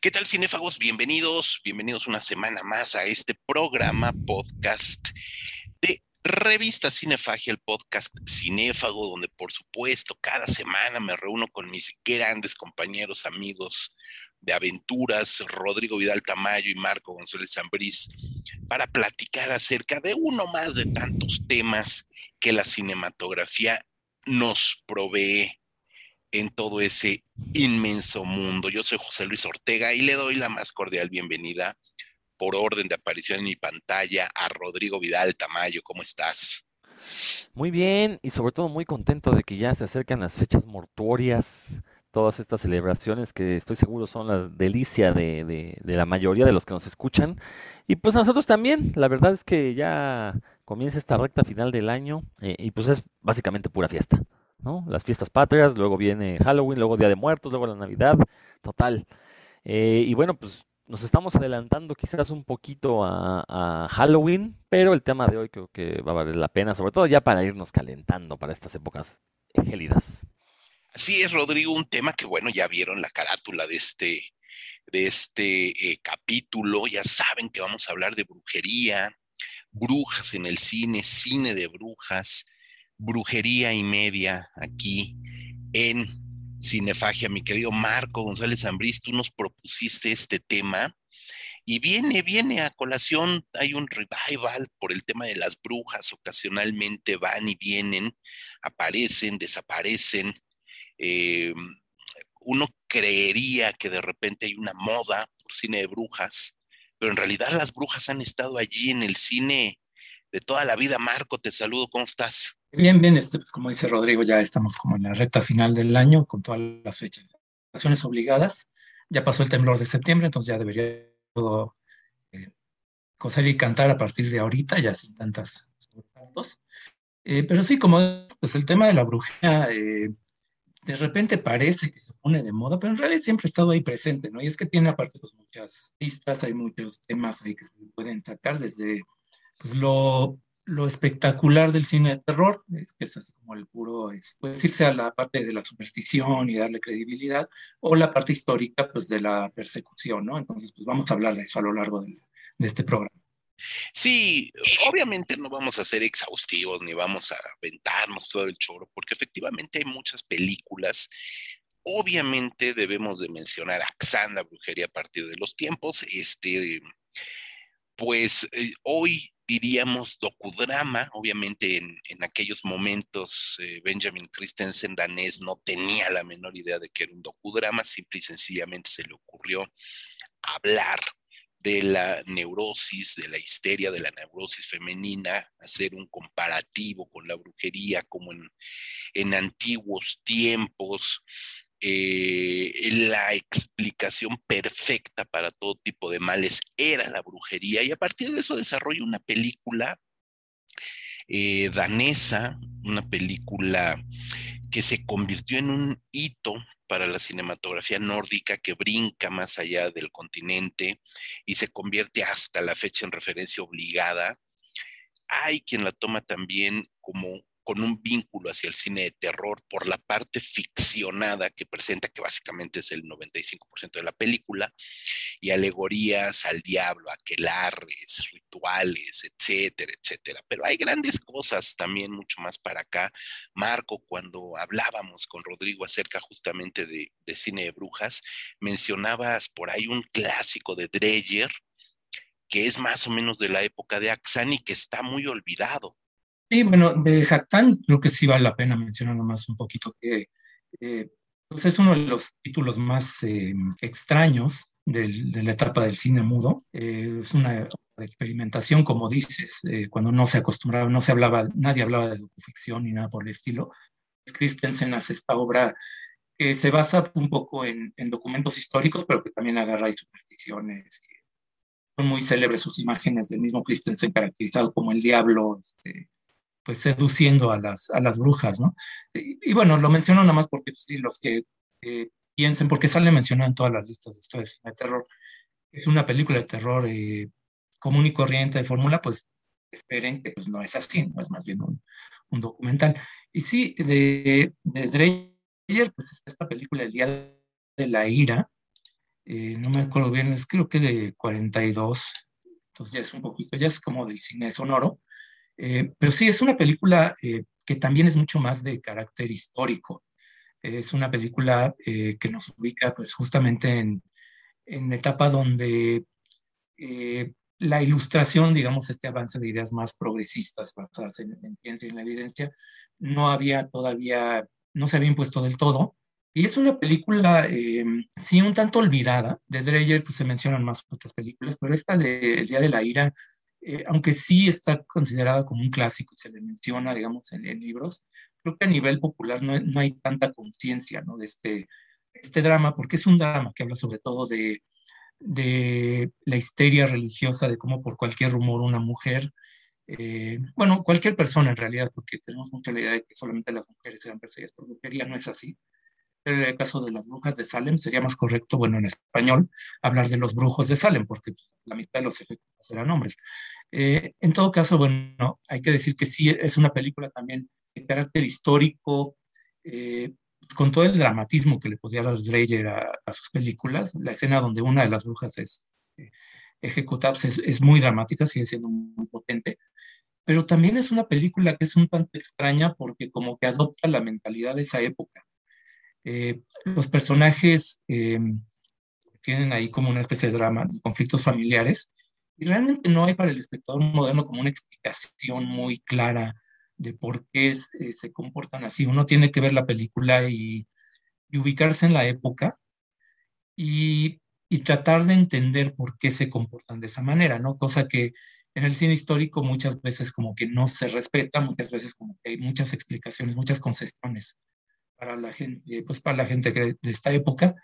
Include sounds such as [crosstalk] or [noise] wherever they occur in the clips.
¿Qué tal, cinéfagos? Bienvenidos, bienvenidos una semana más a este programa podcast de Revista Cinefagia, el podcast cinéfago, donde por supuesto cada semana me reúno con mis grandes compañeros, amigos de aventuras, Rodrigo Vidal Tamayo y Marco González Zambriz, para platicar acerca de uno más de tantos temas que la cinematografía nos provee en todo ese inmenso mundo. Yo soy José Luis Ortega y le doy la más cordial bienvenida por orden de aparición en mi pantalla a Rodrigo Vidal Tamayo. ¿Cómo estás? Muy bien y sobre todo muy contento de que ya se acercan las fechas mortuorias, todas estas celebraciones que estoy seguro son la delicia de, la mayoría de los que nos escuchan. Y pues nosotros también, la verdad es que ya comienza esta recta final del año eh, y pues es básicamente pura fiesta. ¿No? Las fiestas patrias, luego viene Halloween, luego Día de Muertos, luego la Navidad, total. Eh, y bueno, pues nos estamos adelantando quizás un poquito a, Halloween, pero el tema de hoy creo que va a valer la pena, sobre todo ya para irnos calentando para estas épocas gélidas. Así es, Rodrigo, un tema que bueno, ya vieron la carátula de este, de este eh, capítulo, ya saben que vamos a hablar de brujería, brujas en el cine, cine de brujas, brujería y media aquí en Cinefagia. Mi querido Marco González Ambrís, tú nos propusiste este tema y viene, viene a colación, hay un revival por el tema de las brujas, ocasionalmente van y vienen, aparecen, desaparecen. Eh, uno creería que de repente hay una moda por cine de brujas, pero en realidad las brujas han estado allí en el cine de toda la vida. Marco, te saludo, ¿cómo estás? Bien, bien, este, pues, como dice Rodrigo, ya estamos como en la recta final del año con todas las fechas. Acciones obligadas. Ya pasó el temblor de septiembre, entonces ya debería todo eh, coser y cantar a partir de ahorita, ya sin tantas eh, pero sí, como pues el tema de la brujería, eh, de repente parece que se pone de moda, pero en realidad siempre ha estado ahí presente, ¿no? Y es que tiene aparte pues muchas pistas, hay muchos temas ahí que se pueden sacar desde pues lo lo espectacular del cine de terror, es que es así como el puro, es, puede irse a la parte de la superstición y darle credibilidad, o la parte histórica, pues de la persecución, ¿no? Entonces, pues vamos a hablar de eso a lo largo de, este programa. Sí, obviamente no vamos a ser exhaustivos ni vamos a aventarnos todo el choro, porque efectivamente hay muchas películas. Obviamente debemos de mencionar a Xanda Brujería a partir de los tiempos. Este, pues eh, hoy diríamos docudrama, obviamente en, aquellos momentos eh, Benjamin Christensen danés no tenía la menor idea de que era un docudrama, simple y sencillamente se le ocurrió hablar de la neurosis, de la histeria, de la neurosis femenina, hacer un comparativo con la brujería como en, en antiguos tiempos, eh, la explicación perfecta para todo tipo de males era la brujería y a partir de eso desarrolla una película eh, danesa, una película que se convirtió en un hito para la cinematografía nórdica que brinca más allá del continente y se convierte hasta la fecha en referencia obligada. Hay quien la toma también como con un vínculo hacia el cine de terror por la parte ficcionada que presenta, que básicamente es el 95% de la película, y alegorías al diablo, aquelarres, rituales, etcétera, etcétera. Pero hay grandes cosas también mucho más para acá. Marco, cuando hablábamos con Rodrigo acerca justamente de, de cine de brujas, mencionabas por ahí un clásico de Dreyer, que es más o menos de la época de Axan y que está muy olvidado. Sí, bueno, de Jactán creo que sí vale la pena mencionar nomás un poquito que eh, pues es uno de los títulos más eh, extraños de la etapa del cine mudo. Eh, es una experimentación, como dices, cuando no se acostumbraba, no se hablaba, nadie hablaba de docuficción ni nada por el estilo. Christensen hace esta obra que se basa un poco en, documentos históricos, pero que también agarra y supersticiones. Son muy célebres sus imágenes del mismo Christensen caracterizado como el diablo, este, pues seduciendo a las, a las brujas, ¿no? Y, bueno, lo menciono nada más porque pues, sí, los que piensen, porque sale mencionado en todas las listas de historias de cine terror, es una película de terror eh, común y corriente de fórmula, pues esperen que pues, no es así, es más bien un, un documental. Y sí, de, de Dreyer, pues esta película El Día de la Ira, eh, no me acuerdo bien, es creo que de 42, entonces ya es un poquito, ya es como del cine sonoro, eh, pero sí, es una película eh, que también es mucho más de carácter histórico. Es una película que nos ubica pues justamente en, en etapa donde la ilustración, digamos, este avance de ideas más progresistas basadas en, en ciencia y en la evidencia, no había todavía, no se había impuesto del todo. Y es una película, eh, sí, un tanto olvidada. De Dreyer pues, se mencionan más otras películas, pero esta de El Día de la Ira, eh, aunque sí está considerada como un clásico y se le menciona, digamos, en, libros, creo que a nivel popular no, no hay tanta conciencia ¿no? de este, este drama, porque es un drama que habla sobre todo de, de la histeria religiosa, de cómo por cualquier rumor una mujer eh, bueno, cualquier persona en realidad, porque tenemos mucha la idea de que solamente las mujeres eran perseguidas por brujería, no es así. En el caso de las brujas de Salem sería más correcto, bueno, en español, hablar de los brujos de Salem, porque pues, la mitad de los ejecutivos eran hombres. Eh, en todo caso, bueno, hay que decir que sí es una película también de carácter histórico, eh, con todo el dramatismo que le podía dar Dreyer a, a, sus películas. La escena donde una de las brujas es ejecutada pues, es, muy dramática, sigue siendo muy potente, pero también es una película que es un tanto extraña porque como que adopta la mentalidad de esa época. Eh, los personajes em, tienen ahí como una especie de drama, de conflictos familiares, y realmente no hay para el espectador moderno como una explicación muy clara de por qué eh, se comportan así. Uno tiene que ver la película y, ubicarse en la época. Y y tratar de entender por qué se comportan de esa manera, ¿no? Cosa que en el cine histórico muchas veces como que no se respeta, muchas veces como que hay muchas explicaciones, muchas concesiones para la gente, pues para la gente que, de esta época.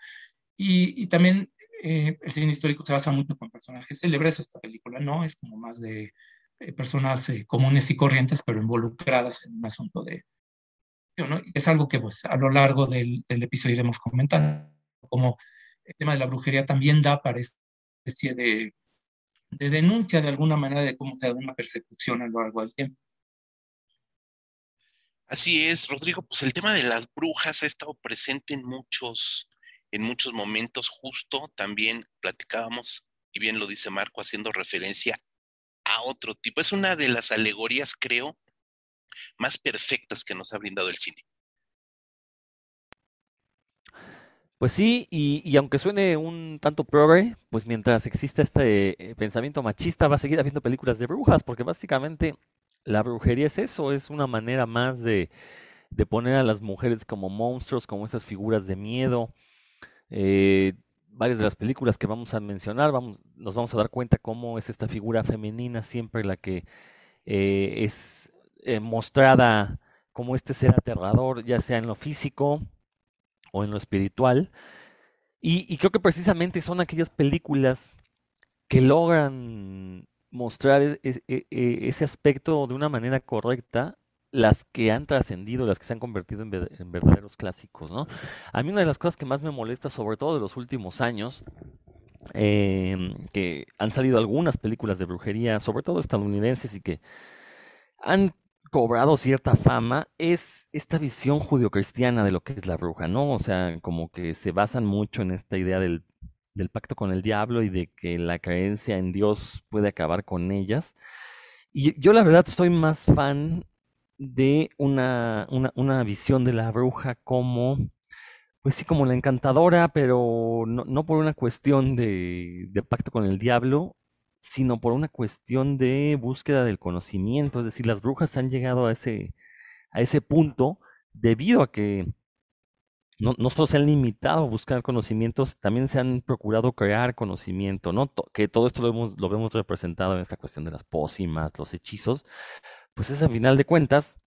Y, y también eh, el cine histórico se basa mucho con personajes célebres, esta película no, es como más de eh, personas eh, comunes y corrientes, pero involucradas en un asunto de... ¿no? Es algo que pues a lo largo del, del episodio iremos comentando, como el tema de la brujería también da para esta especie de, denuncia de alguna manera de cómo se da una persecución a lo largo del tiempo. Así es, Rodrigo, pues el tema de las brujas ha estado presente en muchos, en muchos momentos, justo también platicábamos, y bien lo dice Marco, haciendo referencia a otro tipo. Es una de las alegorías, creo, más perfectas que nos ha brindado el cine. Pues sí, y, aunque suene un tanto progre, pues mientras exista este eh, pensamiento machista va a seguir habiendo películas de brujas, porque básicamente la brujería es eso, es una manera más de, poner a las mujeres como monstruos, como esas figuras de miedo. Eh, varias de las películas que vamos a mencionar, vamos, nos vamos a dar cuenta cómo es esta figura femenina siempre la que eh, es mostrada como este ser aterrador, ya sea en lo físico, o en lo espiritual. Y, creo que precisamente son aquellas películas que logran mostrar e, e, e, ese aspecto de una manera correcta las que han trascendido, las que se han convertido en, verdaderos clásicos, ¿no? A mí una de las cosas que más me molesta, sobre todo de los últimos años, em, que han salido algunas películas de brujería, sobre todo estadounidenses, y que han cobrado cierta fama es esta visión judio-cristiana de lo que es la bruja, ¿no? O sea, como que se basan mucho en esta idea del, pacto con el diablo y de que la creencia en Dios puede acabar con ellas. Y yo la verdad soy más fan de una, una, visión de la bruja como, pues sí, como la encantadora, pero no, no por una cuestión de, de pacto con el diablo, sino por una cuestión de búsqueda del conocimiento. Es decir, las brujas han llegado a ese, a ese punto debido a que no, no solo se han limitado a buscar conocimientos, también se han procurado crear conocimiento, ¿no? que todo esto lo vemos, representado en esta cuestión de las pócimas, los hechizos, pues es a final de cuentas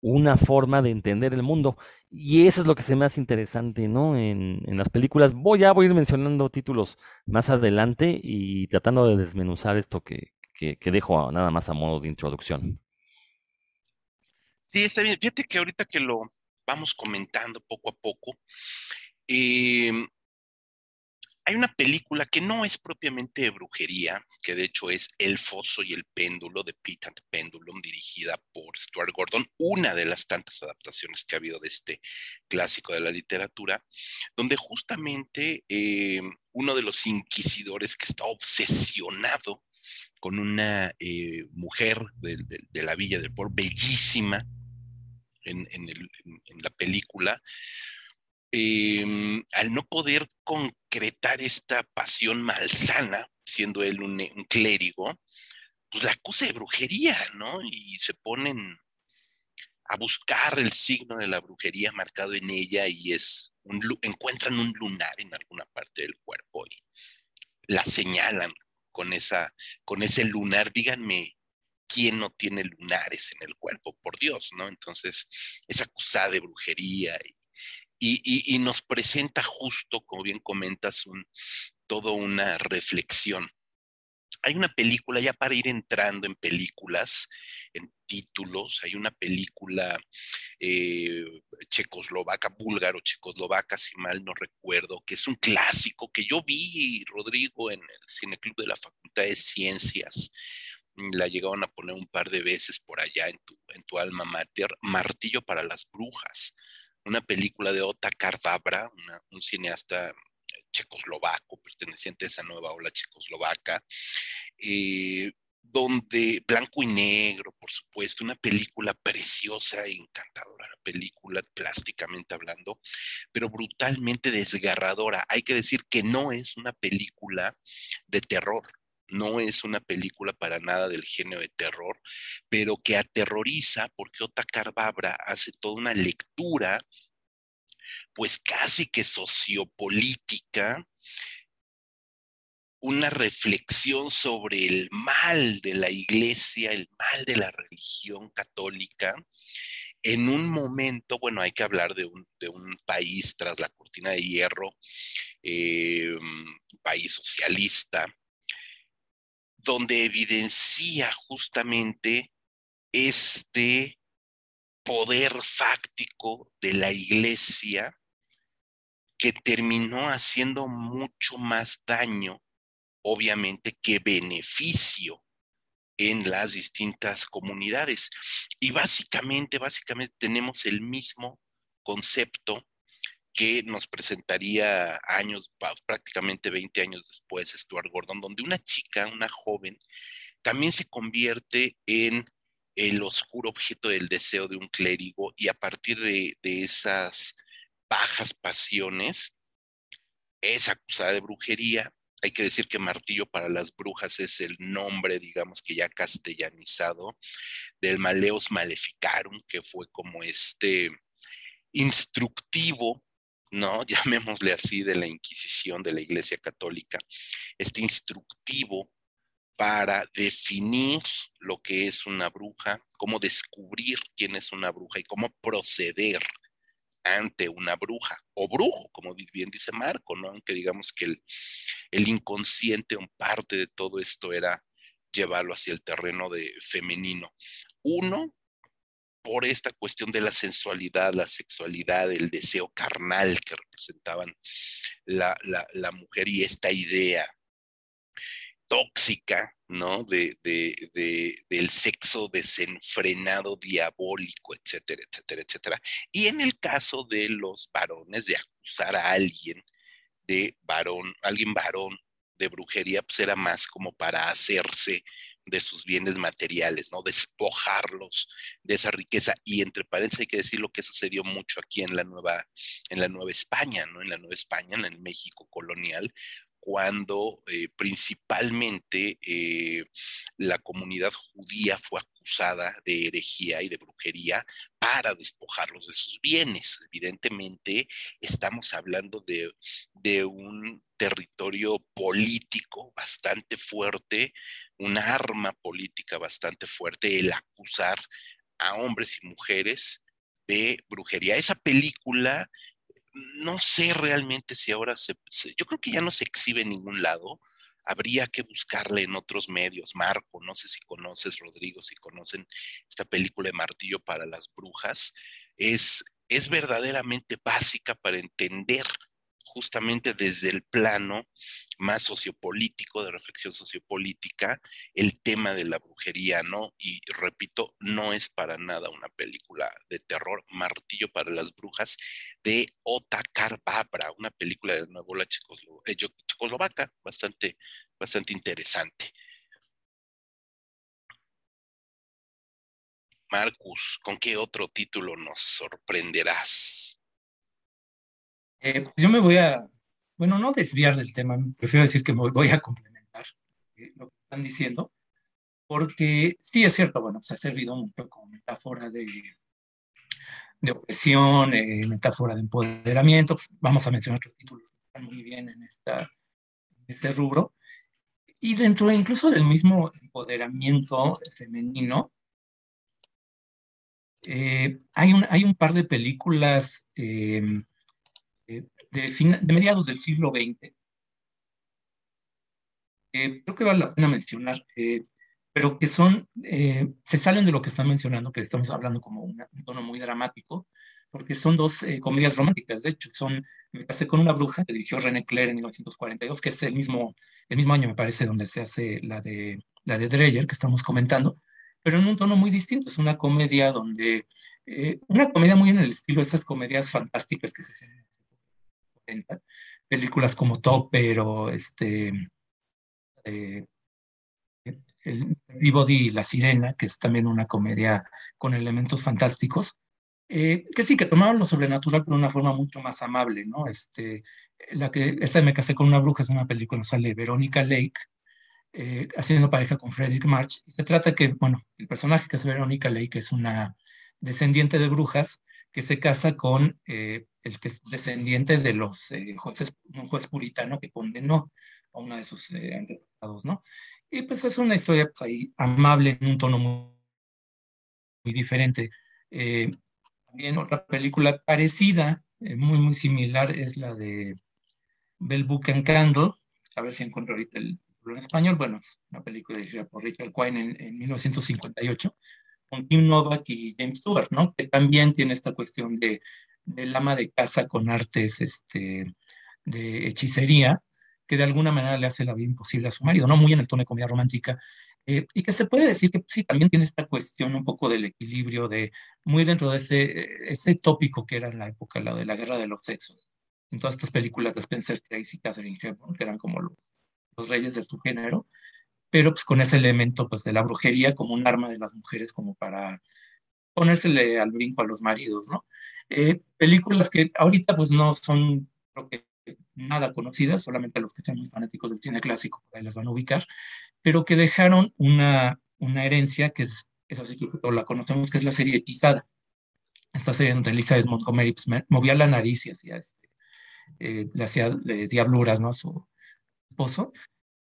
una forma de entender el mundo. Y eso es lo que se me hace interesante, ¿no? En, las películas. Voy a, voy a ir mencionando títulos más adelante y tratando de desmenuzar esto que, que, dejo nada más a modo de introducción. Sí, está bien. Fíjate que ahorita que lo vamos comentando poco a poco, em, Hay una película que no es propiamente de brujería, que de hecho es El Foso y el Péndulo de Pete and Pendulum, dirigida por Stuart Gordon, una de las tantas adaptaciones que ha habido de este clásico de la literatura, donde justamente eh, uno de los inquisidores que está obsesionado con una eh, mujer de, la villa del pueblo, bellísima en, la película, em, al no poder concretar esta pasión malsana, siendo él un, clérigo, pues la acusa de brujería, ¿no? Y se ponen a buscar el signo de la brujería marcado en ella y es un, encuentran un lunar en alguna parte del cuerpo y la señalan con, esa, con ese lunar. Díganme quién no tiene lunares en el cuerpo, por Dios, ¿no? Entonces es acusada de brujería y, y, nos presenta justo, como bien comentas, un, todo una reflexión. Hay una película, ya para ir entrando en películas, en títulos, hay una película eh, checoslovaca, búlgaro, checoslovaca, si mal no recuerdo, que es un clásico que yo vi, Rodrigo, en el Cineclub de la Facultad de Ciencias. La llegaron a poner un par de veces por allá en tu, en tu alma mater, Martillo para las Brujas, una película de Otakar Vabra, un cineasta checoslovaco, perteneciente a esa nueva ola checoslovaca, eh, donde blanco y negro, por supuesto, una película preciosa encantadora, la película plásticamente hablando, pero brutalmente desgarradora. Hay que decir que no es una película de terror, no es una película para nada del género de terror, pero que aterroriza porque Otakar Babra hace toda una lectura pues casi que sociopolítica, una reflexión sobre el mal de la iglesia, el mal de la religión católica, en un momento, bueno, hay que hablar de un, país tras la cortina de hierro, eh, un país socialista, donde evidencia justamente este poder fáctico de la iglesia que terminó haciendo mucho más daño, obviamente, que beneficio en las distintas comunidades. Y básicamente, básicamente tenemos el mismo concepto que nos presentaría años, prácticamente 20 años después, Stuart Gordon, donde una chica, una joven, también se convierte en el oscuro objeto del deseo de un clérigo y a partir de, esas bajas pasiones es acusada de brujería. Hay que decir que martillo para las brujas es el nombre, digamos que ya castellanizado, del Maleos Maleficarum, que fue como este instructivo, ¿no? [laughs] Llamémosle así, de la Inquisición de la Iglesia Católica, este instructivo para definir lo que es una bruja, cómo descubrir quién es una bruja y cómo proceder ante una bruja o brujo, como bien dice Marco, ¿no? Aunque digamos que el, el inconsciente, un parte de todo esto era llevarlo hacia el terreno de femenino. Uno, por esta cuestión de la sensualidad, la sexualidad, el deseo carnal que representaban la, la mujer y esta idea tóxica, ¿no? De, del sexo desenfrenado, diabólico, etcétera, etcétera, etcétera. Y en el caso de los varones, de acusar a alguien de varón, alguien varón de brujería, pues era más como para hacerse de sus bienes materiales, ¿no? Despojarlos de esa riqueza. Y entre paréntesis hay que decir lo que sucedió mucho aquí en la Nueva, en la Nueva España, ¿no? En la Nueva España, en el México colonial, cuando eh, principalmente eh, la comunidad judía fue acusada de herejía y de brujería para despojarlos de sus bienes. Evidentemente, estamos hablando de, de un territorio político bastante fuerte, un arma política bastante fuerte, el acusar a hombres y mujeres de brujería. Esa película no sé realmente si ahora se, yo creo que ya no se exhibe en ningún lado. Habría que buscarle en otros medios. Marco, no sé si conoces, Rodrigo, si conocen esta película de Martillo para las Brujas. Es, es verdaderamente básica para entender justamente desde el plano más sociopolítico, de reflexión sociopolítica, el tema de la brujería, ¿no? Y repito, no es para nada una película de terror, Martillo para las Brujas, de Otakar Babra, una película de nuevo la eh, checoslovaca, bastante, bastante interesante. Marcus, ¿con qué otro título nos sorprenderás? Eh, pues yo me voy a, bueno, no desviar del tema, prefiero decir que me voy a complementar eh, lo que están diciendo, porque sí es cierto, bueno, se ha servido mucho como metáfora de, de opresión, eh, metáfora de empoderamiento, pues vamos a mencionar otros títulos que están muy bien en, este rubro, y dentro incluso del mismo empoderamiento femenino, hay, un, hay un par de películas de, de, mediados del siglo XX. creo que vale la pena mencionar, eh, pero que son, se salen de lo que están mencionando, que estamos hablando como un tono muy dramático, porque son dos comedias románticas. De hecho, son Me casé con una bruja, que dirigió René Clair en 1942, que es el mismo, el mismo año, me parece, donde se hace la de, la de Dreyer, que estamos comentando pero en un tono muy distinto. Es una comedia donde, eh, una comedia muy en el estilo de esas comedias fantásticas que se hacen películas como Topper o este, eh, el Peabody y La Sirena, que es también una comedia con elementos fantásticos. Eh, que sí, que tomaron lo sobrenatural pero de una forma mucho más amable, ¿no? Este, la que, esta de Me casé con una bruja es una película, sale Verónica Lake, eh, haciendo pareja con Frederick March. Se trata que, bueno, el personaje que es Verónica que es una descendiente de brujas, que se casa con eh, el que es descendiente de los eh, jueces, un juez puritano que condenó a una de sus antepasados, ¿no? Y pues es una historia pues, ahí amable en un tono muy, muy diferente. también otra película parecida, muy, muy similar, es la de Bell Book and Candle. A ver si encuentro ahorita el, en español, bueno, es una película dirigida por Richard Quine en, 1958, con Tim Novak y James Stewart, ¿no? Que también tiene esta cuestión de, del ama de casa con artes este, de hechicería, que de alguna manera le hace la vida imposible a su marido, ¿no? Muy en el tono de comedia romántica. Eh, y que se puede decir que sí, también tiene esta cuestión un poco del equilibrio, de muy dentro de ese, ese tópico que era en la época, la de la guerra de los sexos. En todas estas películas de Spencer Tracy y Catherine Hepburn, que eran como los los reyes de su género, pero pues con ese elemento pues de la brujería como un arma de las mujeres como para ponérsele al brinco a los maridos, ¿no? Eh, películas que ahorita pues no son, creo que nada conocidas, solamente los que sean muy fanáticos del cine clásico ahí las van a ubicar, pero que dejaron una, una herencia que es, esa sí que la conocemos, que es la serie Hechizada. Esta serie donde Elizabeth Montgomery pues, movía la nariz y hacía, este, eh, le hacía eh, diabluras, ¿no? A su, esposo,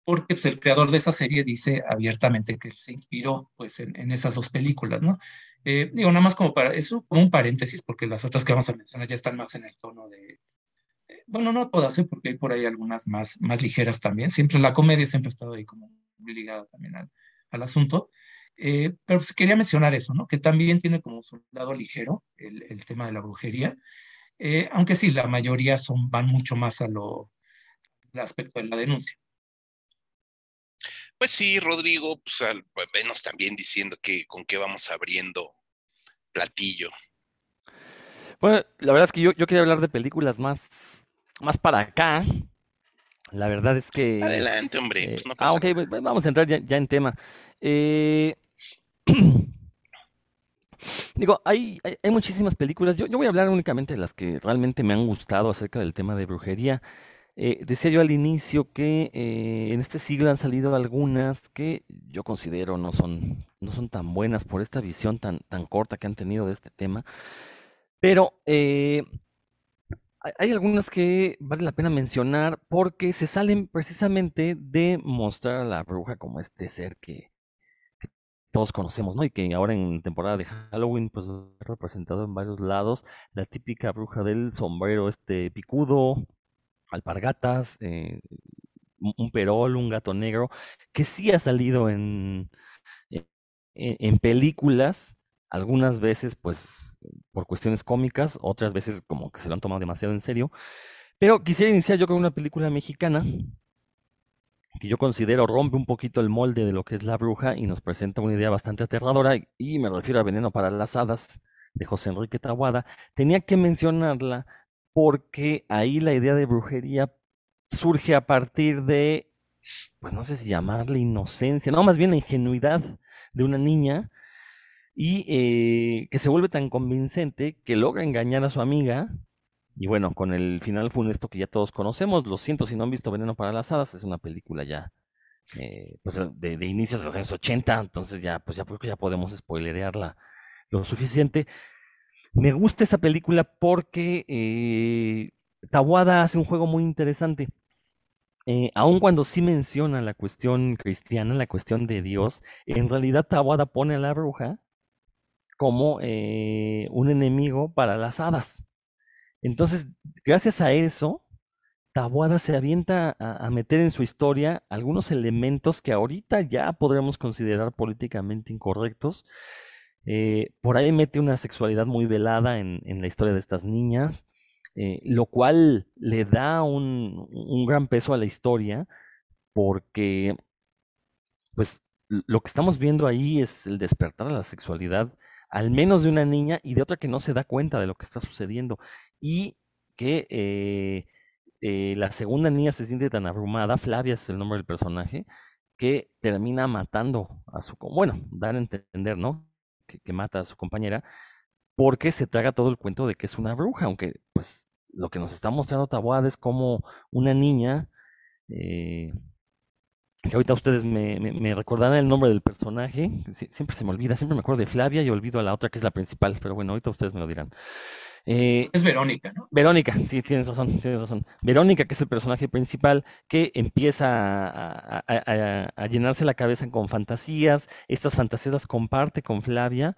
porque pues, el creador de esa serie dice abiertamente que se inspiró pues, en, esas dos películas, ¿no? Eh, digo, nada más como para eso, como un paréntesis, porque las otras que vamos a mencionar ya están más en el tono de, eh, bueno, no todas, ¿eh? porque hay por ahí algunas más, más ligeras también, siempre la comedia siempre ha estado ahí como ligada también al, al asunto, pero pues, quería mencionar eso, ¿no? Que también tiene como su lado ligero el, tema de la brujería, aunque sí, la mayoría son, van mucho más a lo, el aspecto de la denuncia. Pues sí, Rodrigo, pues, pues venos también diciendo que con qué vamos abriendo platillo. Bueno, la verdad es que yo, quería hablar de películas más, más para acá. La verdad es que... Adelante, hombre. Pues no ah, ok, vamos a entrar ya, en tema. Eh, [clears throat] digo, hay, hay, muchísimas películas. Yo, yo voy a hablar únicamente de las que realmente me han gustado acerca del tema de brujería. Eh, decía yo al inicio que eh, en este siglo han salido algunas que yo considero no son, no son tan buenas por esta visión tan, tan corta que han tenido de este tema, pero eh, hay algunas que vale la pena mencionar porque se salen precisamente de mostrar a la bruja como este ser que, todos conocemos, ¿no? Y que ahora en temporada de Halloween pues ha representado en varios lados la típica bruja del sombrero este picudo, alpargatas, eh, un perol, un gato negro, que sí ha salido en, e, e, en, películas, algunas veces pues por cuestiones cómicas, otras veces como que se lo han tomado demasiado en serio, Pero quisiera iniciar yo con una película mexicana que yo considero rompe un poquito el molde de lo que es la bruja y nos presenta una idea bastante aterradora, y me refiero a Veneno para las Hadas de José Enrique Tabuada. Tenía que mencionarla porque ahí la idea de brujería surge a partir de, pues no sé si llamarle inocencia, no, más bien la ingenuidad de una niña y eh, que se vuelve tan convincente que logra engañar a su amiga. Y bueno, con el final funesto que ya todos conocemos, lo siento si no han visto Veneno para las Hadas, es una película ya eh, pues de, de, inicios de los años 80, entonces ya, pues ya ya podemos spoilerearla lo suficiente. Me gusta esa película porque eh, Tawada hace un juego muy interesante. Eh, aun cuando sí menciona la cuestión cristiana, la cuestión de Dios, en realidad Tawada pone a la bruja como eh, un enemigo para las hadas. Entonces, gracias a eso, Tawada se avienta a, meter en su historia algunos elementos que ahorita ya podríamos considerar políticamente incorrectos, eh, por ahí mete una sexualidad muy velada en, la historia de estas niñas, eh, lo cual le da un, gran peso a la historia, porque pues lo que estamos viendo ahí es el despertar a la sexualidad, al menos de una niña y de otra que no se da cuenta de lo que está sucediendo. Y que eh, la segunda niña se siente tan abrumada, Flavia es el nombre del personaje, que termina matando a su... Bueno, dar a entender, ¿no? Que, mata a su compañera, porque se traga todo el cuento de que es una bruja, aunque pues lo que nos está mostrando Taboada es como una niña, eh, que ahorita ustedes me, me, recordarán el nombre del personaje, siempre se me olvida, siempre me acuerdo de Flavia y olvido a la otra que es la principal, pero bueno, ahorita ustedes me lo dirán. Eh, es Verónica, ¿no? Verónica, sí, tienes razón, tienes razón. Verónica, que es el personaje principal, que empieza a, llenarse la cabeza con fantasías, estas fantasías las comparte con Flavia,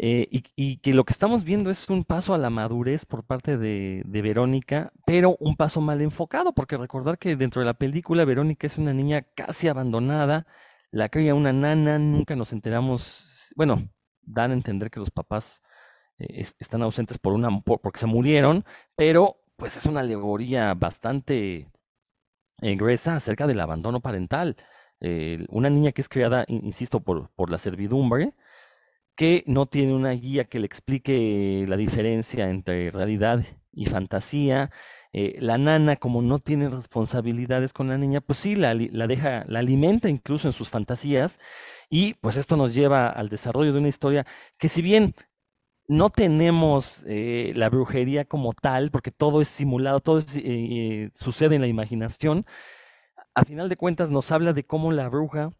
eh, y, que lo que estamos viendo es un paso a la madurez por parte de, Verónica, pero un paso mal enfocado, porque recordar que dentro de la película Verónica es una niña casi abandonada, la cría una nana, nunca nos enteramos, bueno, dan a entender que los papás eh, están ausentes por una, porque se murieron, pero pues es una alegoría bastante eh, gruesa acerca del abandono parental. una niña que es criada, insisto, por, por la servidumbre, que no tiene una guía que le explique la diferencia entre realidad y fantasía. Eh, la nana, como no tiene responsabilidades con la niña, pues sí, la, la, deja, la alimenta incluso en sus fantasías. Y pues esto nos lleva al desarrollo de una historia que si bien no tenemos eh, la brujería como tal, porque todo es simulado, todo eh, sucede en la imaginación. A final de cuentas nos habla de cómo la bruja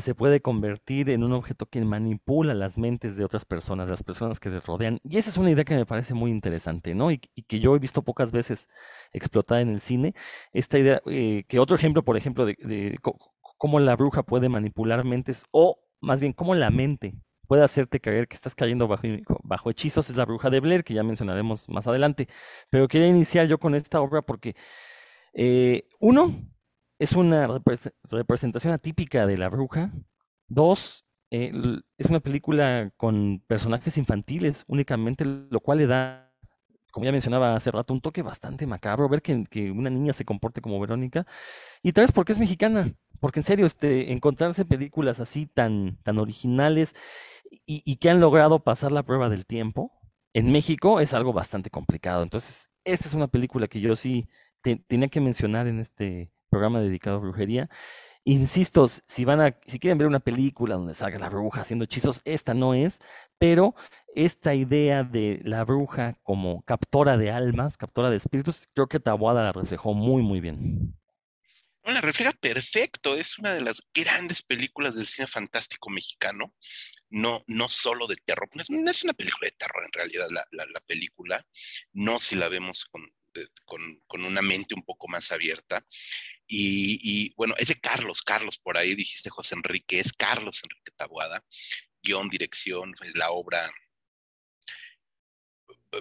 se puede convertir en un objeto que manipula las mentes de otras personas, las personas que le rodean. Y esa es una idea que me parece muy interesante, ¿no? Y, que yo he visto pocas veces explotada en el cine. Esta idea, eh, que otro ejemplo, por ejemplo, de cómo la bruja puede manipular mentes, o más bien cómo la mente puede hacerte creer que estás cayendo bajo, bajo hechizos es la bruja de Blair, que ya mencionaremos más adelante. Pero quería iniciar yo con esta obra porque, eh, uno, es una representación atípica de la bruja. Dos, es una película con personajes infantiles únicamente, lo cual le da, como ya mencionaba hace rato, un toque bastante macabro ver que, una niña se comporte como Verónica. Y tres, porque es mexicana. Porque en serio, este, encontrarse películas así tan, tan originales y, que han logrado pasar la prueba del tiempo en México es algo bastante complicado. Entonces, esta es una película que yo sí tenía que mencionar en este programa dedicado a brujería. Insisto, si van a, si quieren ver una película donde salga la bruja haciendo hechizos, esta no es, pero esta idea de la bruja como captora de almas, captora de espíritus, creo que Tabuada la reflejó muy, muy bien. La refleja perfecto, es una de las grandes películas del cine fantástico mexicano, no, no solo de terror, no es, una película de terror en realidad la, película, no si la vemos con, con, una mente un poco más abierta. Y, bueno, es de Carlos, Carlos, por ahí dijiste José Enrique, es Carlos Enrique Tabuada, guion, dirección, es la obra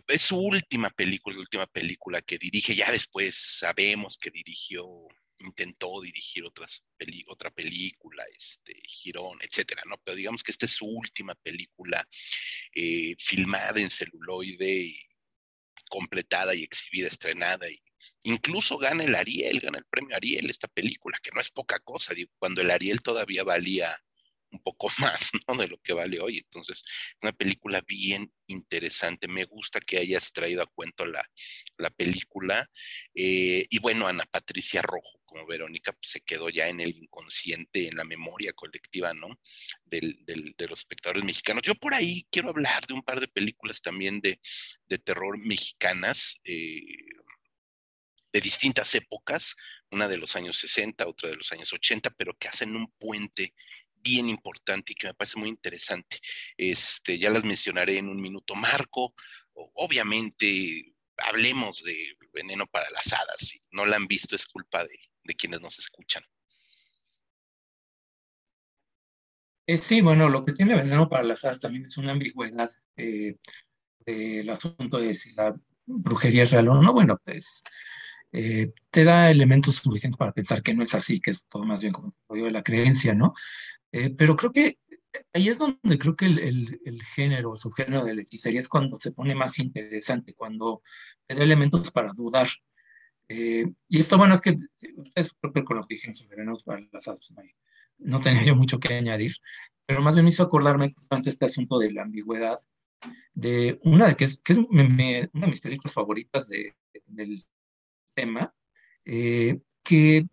es su última película, la última película que dirige, ya después sabemos que dirigió intentó dirigir otras otra película, este, Girón, etcétera, ¿no? Pero digamos que esta es su última película eh, filmada en celuloide completada y exhibida, estrenada y Incluso gana el Ariel, gana el premio Ariel esta película, que no es poca cosa, cuando el Ariel todavía valía un poco [laughs] más ¿no? de lo que vale hoy. Entonces, una película bien interesante. Me gusta que hayas traído a cuento la, película. Eh, y bueno, Ana Patricia Rojo, como Verónica, pues, se quedó ya en el inconsciente, en la memoria colectiva, ¿no? de los espectadores mexicanos. Yo por ahí quiero hablar de un par de películas también de, terror mexicanas. Eh, de distintas épocas, una de los años 60, otra de los años 80, pero que hacen un puente bien importante y que me parece muy interesante. Este, ya las mencionaré en un minuto. Marco, obviamente, hablemos de Veneno para las Hadas. Si no la han visto, es culpa de, quienes nos escuchan. Eh, sí, bueno, lo que tiene Veneno para las Hadas también es una ambigüedad. Eh, el asunto de si la brujería es real o no. Bueno, pues eh, te da elementos suficientes para pensar que no es así, que es todo más bien como de la creencia, ¿no? Eh, pero creo que ahí es donde creo que el, el, el género, subgénero de la hechicería es cuando se pone más interesante, cuando te da elementos para dudar. Eh, y esto, bueno, es que ustedes creo que con lo que dijeron sobre para las no tenía yo mucho que añadir, pero más bien me hizo acordarme justamente este asunto de la ambigüedad, de una de que es, que es una de mis películas favoritas de, del tema, eh, que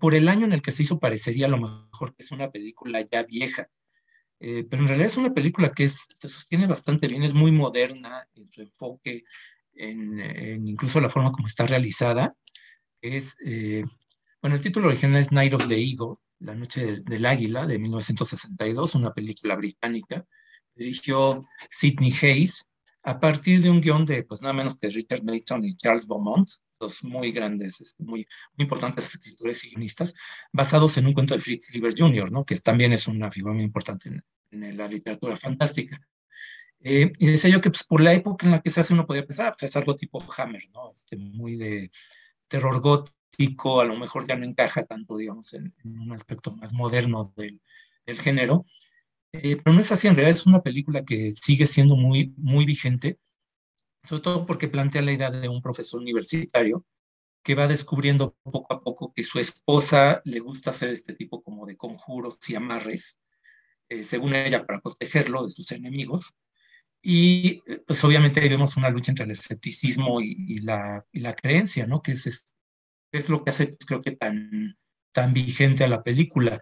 por el año en el que se hizo parecería a lo mejor que es una película ya vieja, eh, pero en realidad es una película que se sostiene bastante bien, es muy moderna en su enfoque, en, incluso la forma como está realizada. Es, eh, bueno, el título original es Night of the Eagle, La Noche del, Águila, de 1962, una película británica. Dirigió Sidney Hayes a partir de un guion de, pues nada menos que Richard Mason y Charles Beaumont, muy grandes, este, muy, muy importantes escritores y guionistas, basados en un cuento de Fritz Lieber Jr., ¿no? que también es una figura muy importante en, la literatura fantástica. Eh, y decía yo que pues, por la época en la que se hace uno podía pensar, pues es algo tipo Hammer, ¿no? Este, muy de terror gótico, a lo mejor ya no encaja tanto, digamos, en, un aspecto más moderno del, del género. Eh, pero no es así, en realidad es una película que sigue siendo muy, muy vigente sobre todo porque plantea la idea de un profesor universitario que va descubriendo poco a poco que su esposa le gusta hacer este tipo como de conjuros y amarres, eh, según ella, para protegerlo de sus enemigos. Y eh, pues obviamente ahí vemos una lucha entre el escepticismo y, la, y la, creencia, ¿no? Que es, es, lo que hace, creo que, tan, tan vigente a la película.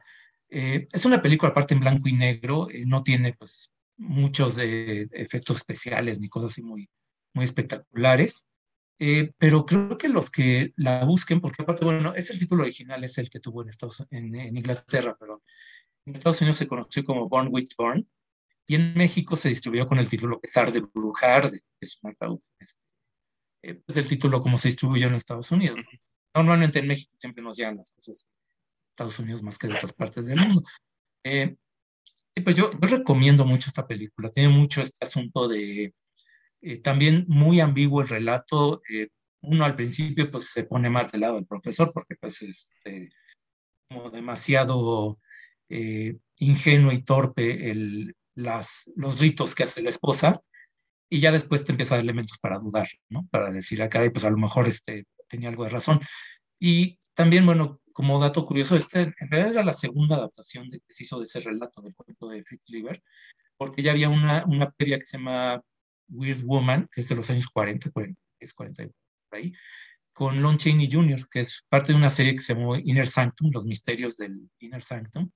Eh, es una película aparte en blanco y negro, no tiene pues muchos de efectos especiales ni cosas así muy, muy espectaculares, eh, pero creo que los que la busquen, porque aparte, bueno, es el título original, es el que tuvo en, Estados, en, en Inglaterra, perdón. En Estados Unidos se conoció como Born Witch Born, y en México se distribuyó con el título Pesar de Brujar, que es un este, eh, pues el título como se distribuyó en Estados Unidos. Normalmente en México siempre nos llegan las cosas de Estados Unidos más que de otras partes del mundo. Eh, pues yo, yo recomiendo mucho esta película, tiene mucho este asunto de eh, también muy ambiguo el relato. Eh, uno al principio pues se pone más del lado del profesor porque pues es este, como demasiado eh, ingenuo y torpe el, las, los ritos que hace la esposa y ya después te empieza a dar elementos para dudar, ¿no? Para decir, acá ah, pues a lo mejor este, tenía algo de razón. Y también, bueno, como dato curioso, este en realidad era la segunda adaptación que se hizo de ese relato del cuento de Fritz Lieber, porque ya había una, una previa que se llama Weird Woman, que es de los años 40, 40 es 40 por ahí, con Lon Chaney Jr., que es parte de una serie que se llamó Inner Sanctum, Los Misterios del Inner Sanctum.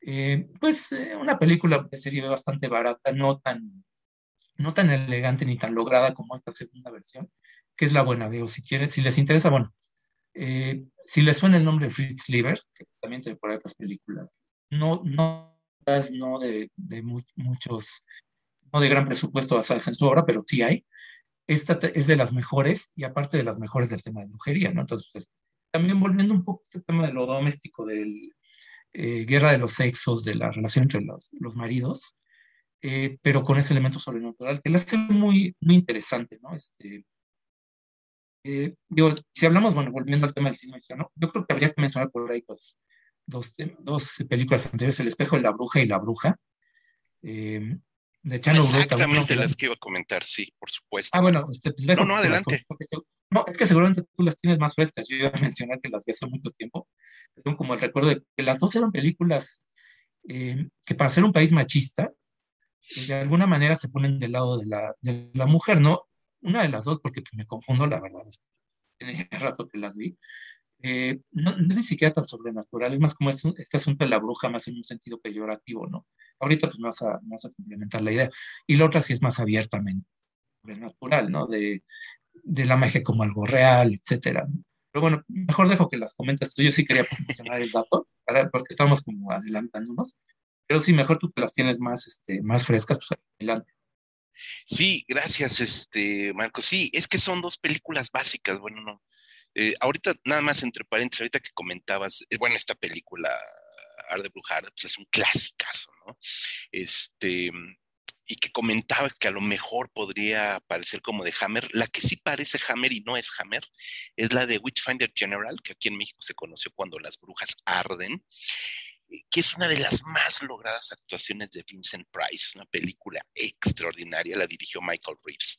Eh, pues eh, una película de serie bastante barata, no tan, no tan elegante ni tan lograda como esta segunda versión, que es la buena, digo, si quieren, si les interesa, bueno, eh, si les suena el nombre de Fritz Lieber, que también tiene por estas películas, no, no, no de, de muchos no de gran presupuesto basadas en su obra, pero sí hay. Esta es de las mejores y aparte de las mejores del tema de brujería, ¿no? Entonces, pues, también volviendo un poco a este tema de lo doméstico, de eh, guerra de los sexos, de la relación entre los, los maridos, eh, pero con ese elemento sobrenatural que la hace muy, muy interesante, ¿no? Este, eh, si hablamos, bueno, volviendo al tema del cine mexicano, yo creo que habría que mencionar por ahí pues, dos, dos películas anteriores, El espejo de la bruja y La bruja, eh, de Exactamente las que iba a comentar, sí, por supuesto. Ah, bueno, usted, pues, no, no, adelante. No, es que seguramente tú las tienes más frescas. Yo iba a [laughs] mencionar que las vi hace mucho tiempo. Son como el recuerdo de que las dos eran películas eh, que para ser un país machista, eh, de alguna manera se ponen del lado de la, de la mujer, ¿no? Una de las dos, porque pues, me confundo, la verdad. Tiene [laughs] rato que las vi. Eh, no, es ni siquiera tan sobrenatural, es más como este asunto de la bruja, más en un sentido peyorativo, ¿no? Ahorita pues vas a, a complementar la idea. Y la otra sí es más abiertamente sobrenatural, ¿no? De, de la magia como algo real, etcétera. Pero bueno, mejor dejo que las comentes tú. Yo sí quería mencionar el dato, porque estamos como adelantándonos. Pero sí, mejor tú que las tienes más, este, más frescas, pues adelante. Sí, gracias, este, Marco. Sí, es que son dos películas básicas. Bueno, no. Eh, ahorita, nada más entre paréntesis, ahorita que comentabas, eh, bueno, esta película, Arde Brujar, pues es un clásicazo, ¿no? Este, y que comentaba que a lo mejor podría parecer como de Hammer. La que sí parece Hammer y no es Hammer es la de Witchfinder General, que aquí en México se conoció cuando las brujas arden, eh, que es una de las más logradas actuaciones de Vincent Price, una película extraordinaria, la dirigió Michael Reeves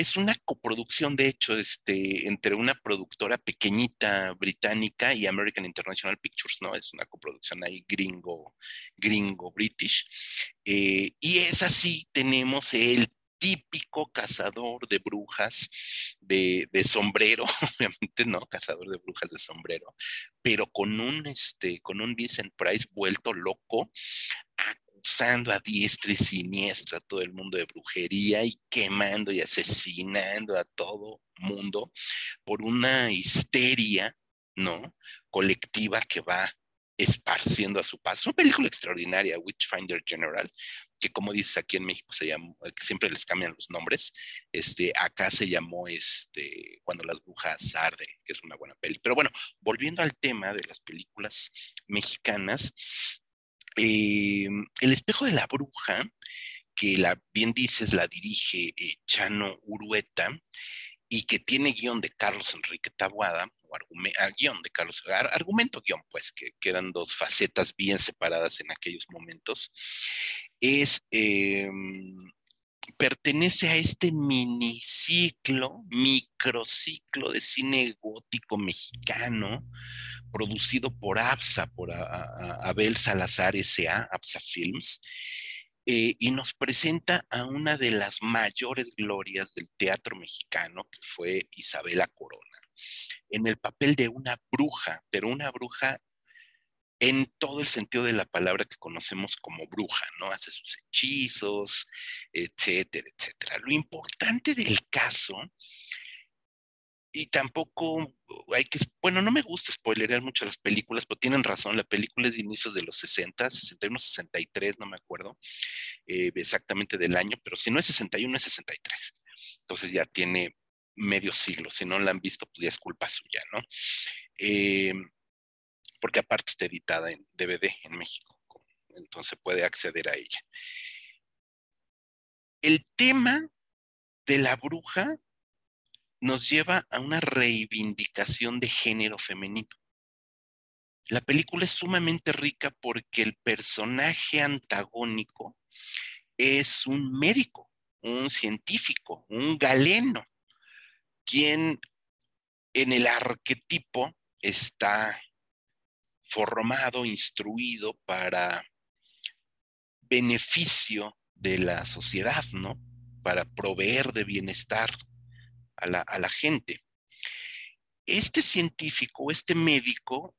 es una coproducción, de hecho, este, entre una productora pequeñita británica y American International Pictures, ¿no? Es una coproducción ahí gringo, gringo, british. Eh, y es así, tenemos el típico cazador de brujas de, de, sombrero, [laughs] obviamente no, cazador de brujas de sombrero, pero con un, este, con un Vincent Price vuelto loco, usando a diestra y siniestra todo el mundo de brujería y quemando y asesinando a todo mundo por una histeria, ¿no? Colectiva que va esparciendo a su paso. Es una película extraordinaria, Witchfinder General, que como dices aquí en México se llamó, que siempre les cambian los nombres, este, acá se llamó este, Cuando las brujas arden, que es una buena peli. Pero bueno, volviendo al tema de las películas mexicanas, eh, el espejo de la bruja, que la, bien dices, la dirige eh, Chano Urueta, y que tiene guion de Carlos Enrique Tabuada, o ah, guion de Carlos, argumento guion, pues, que, eran dos facetas bien separadas en aquellos momentos, es, em, pertenece a este miniciclo, microciclo de cine gótico mexicano, producido por APSA, por Abel Salazar S.A., APSA Films, eh, y nos presenta a una de las mayores glorias del teatro mexicano, que fue Isabela Corona, en el papel de una bruja, pero una bruja en todo el sentido de la palabra que conocemos como bruja, ¿no? Hace sus hechizos, etcétera, etcétera. Lo importante del caso y tampoco hay que, bueno, no me gusta spoilerear mucho las películas, pero tienen razón, la película es de inicios de los 60, 61, 63, no me acuerdo eh, exactamente del año, pero si no es 61 es 63. Entonces ya tiene medio siglo, si no la han visto, pues ya es culpa suya, ¿no? Eh, porque aparte está editada en DVD en México, entonces puede acceder a ella. El tema de la bruja nos lleva a una reivindicación de género femenino. La película es sumamente rica porque el personaje antagónico es un médico, un científico, un galeno, quien en el arquetipo está formado, instruido para beneficio de la sociedad, ¿no? Para proveer de bienestar a la, gente. Este científico, este médico,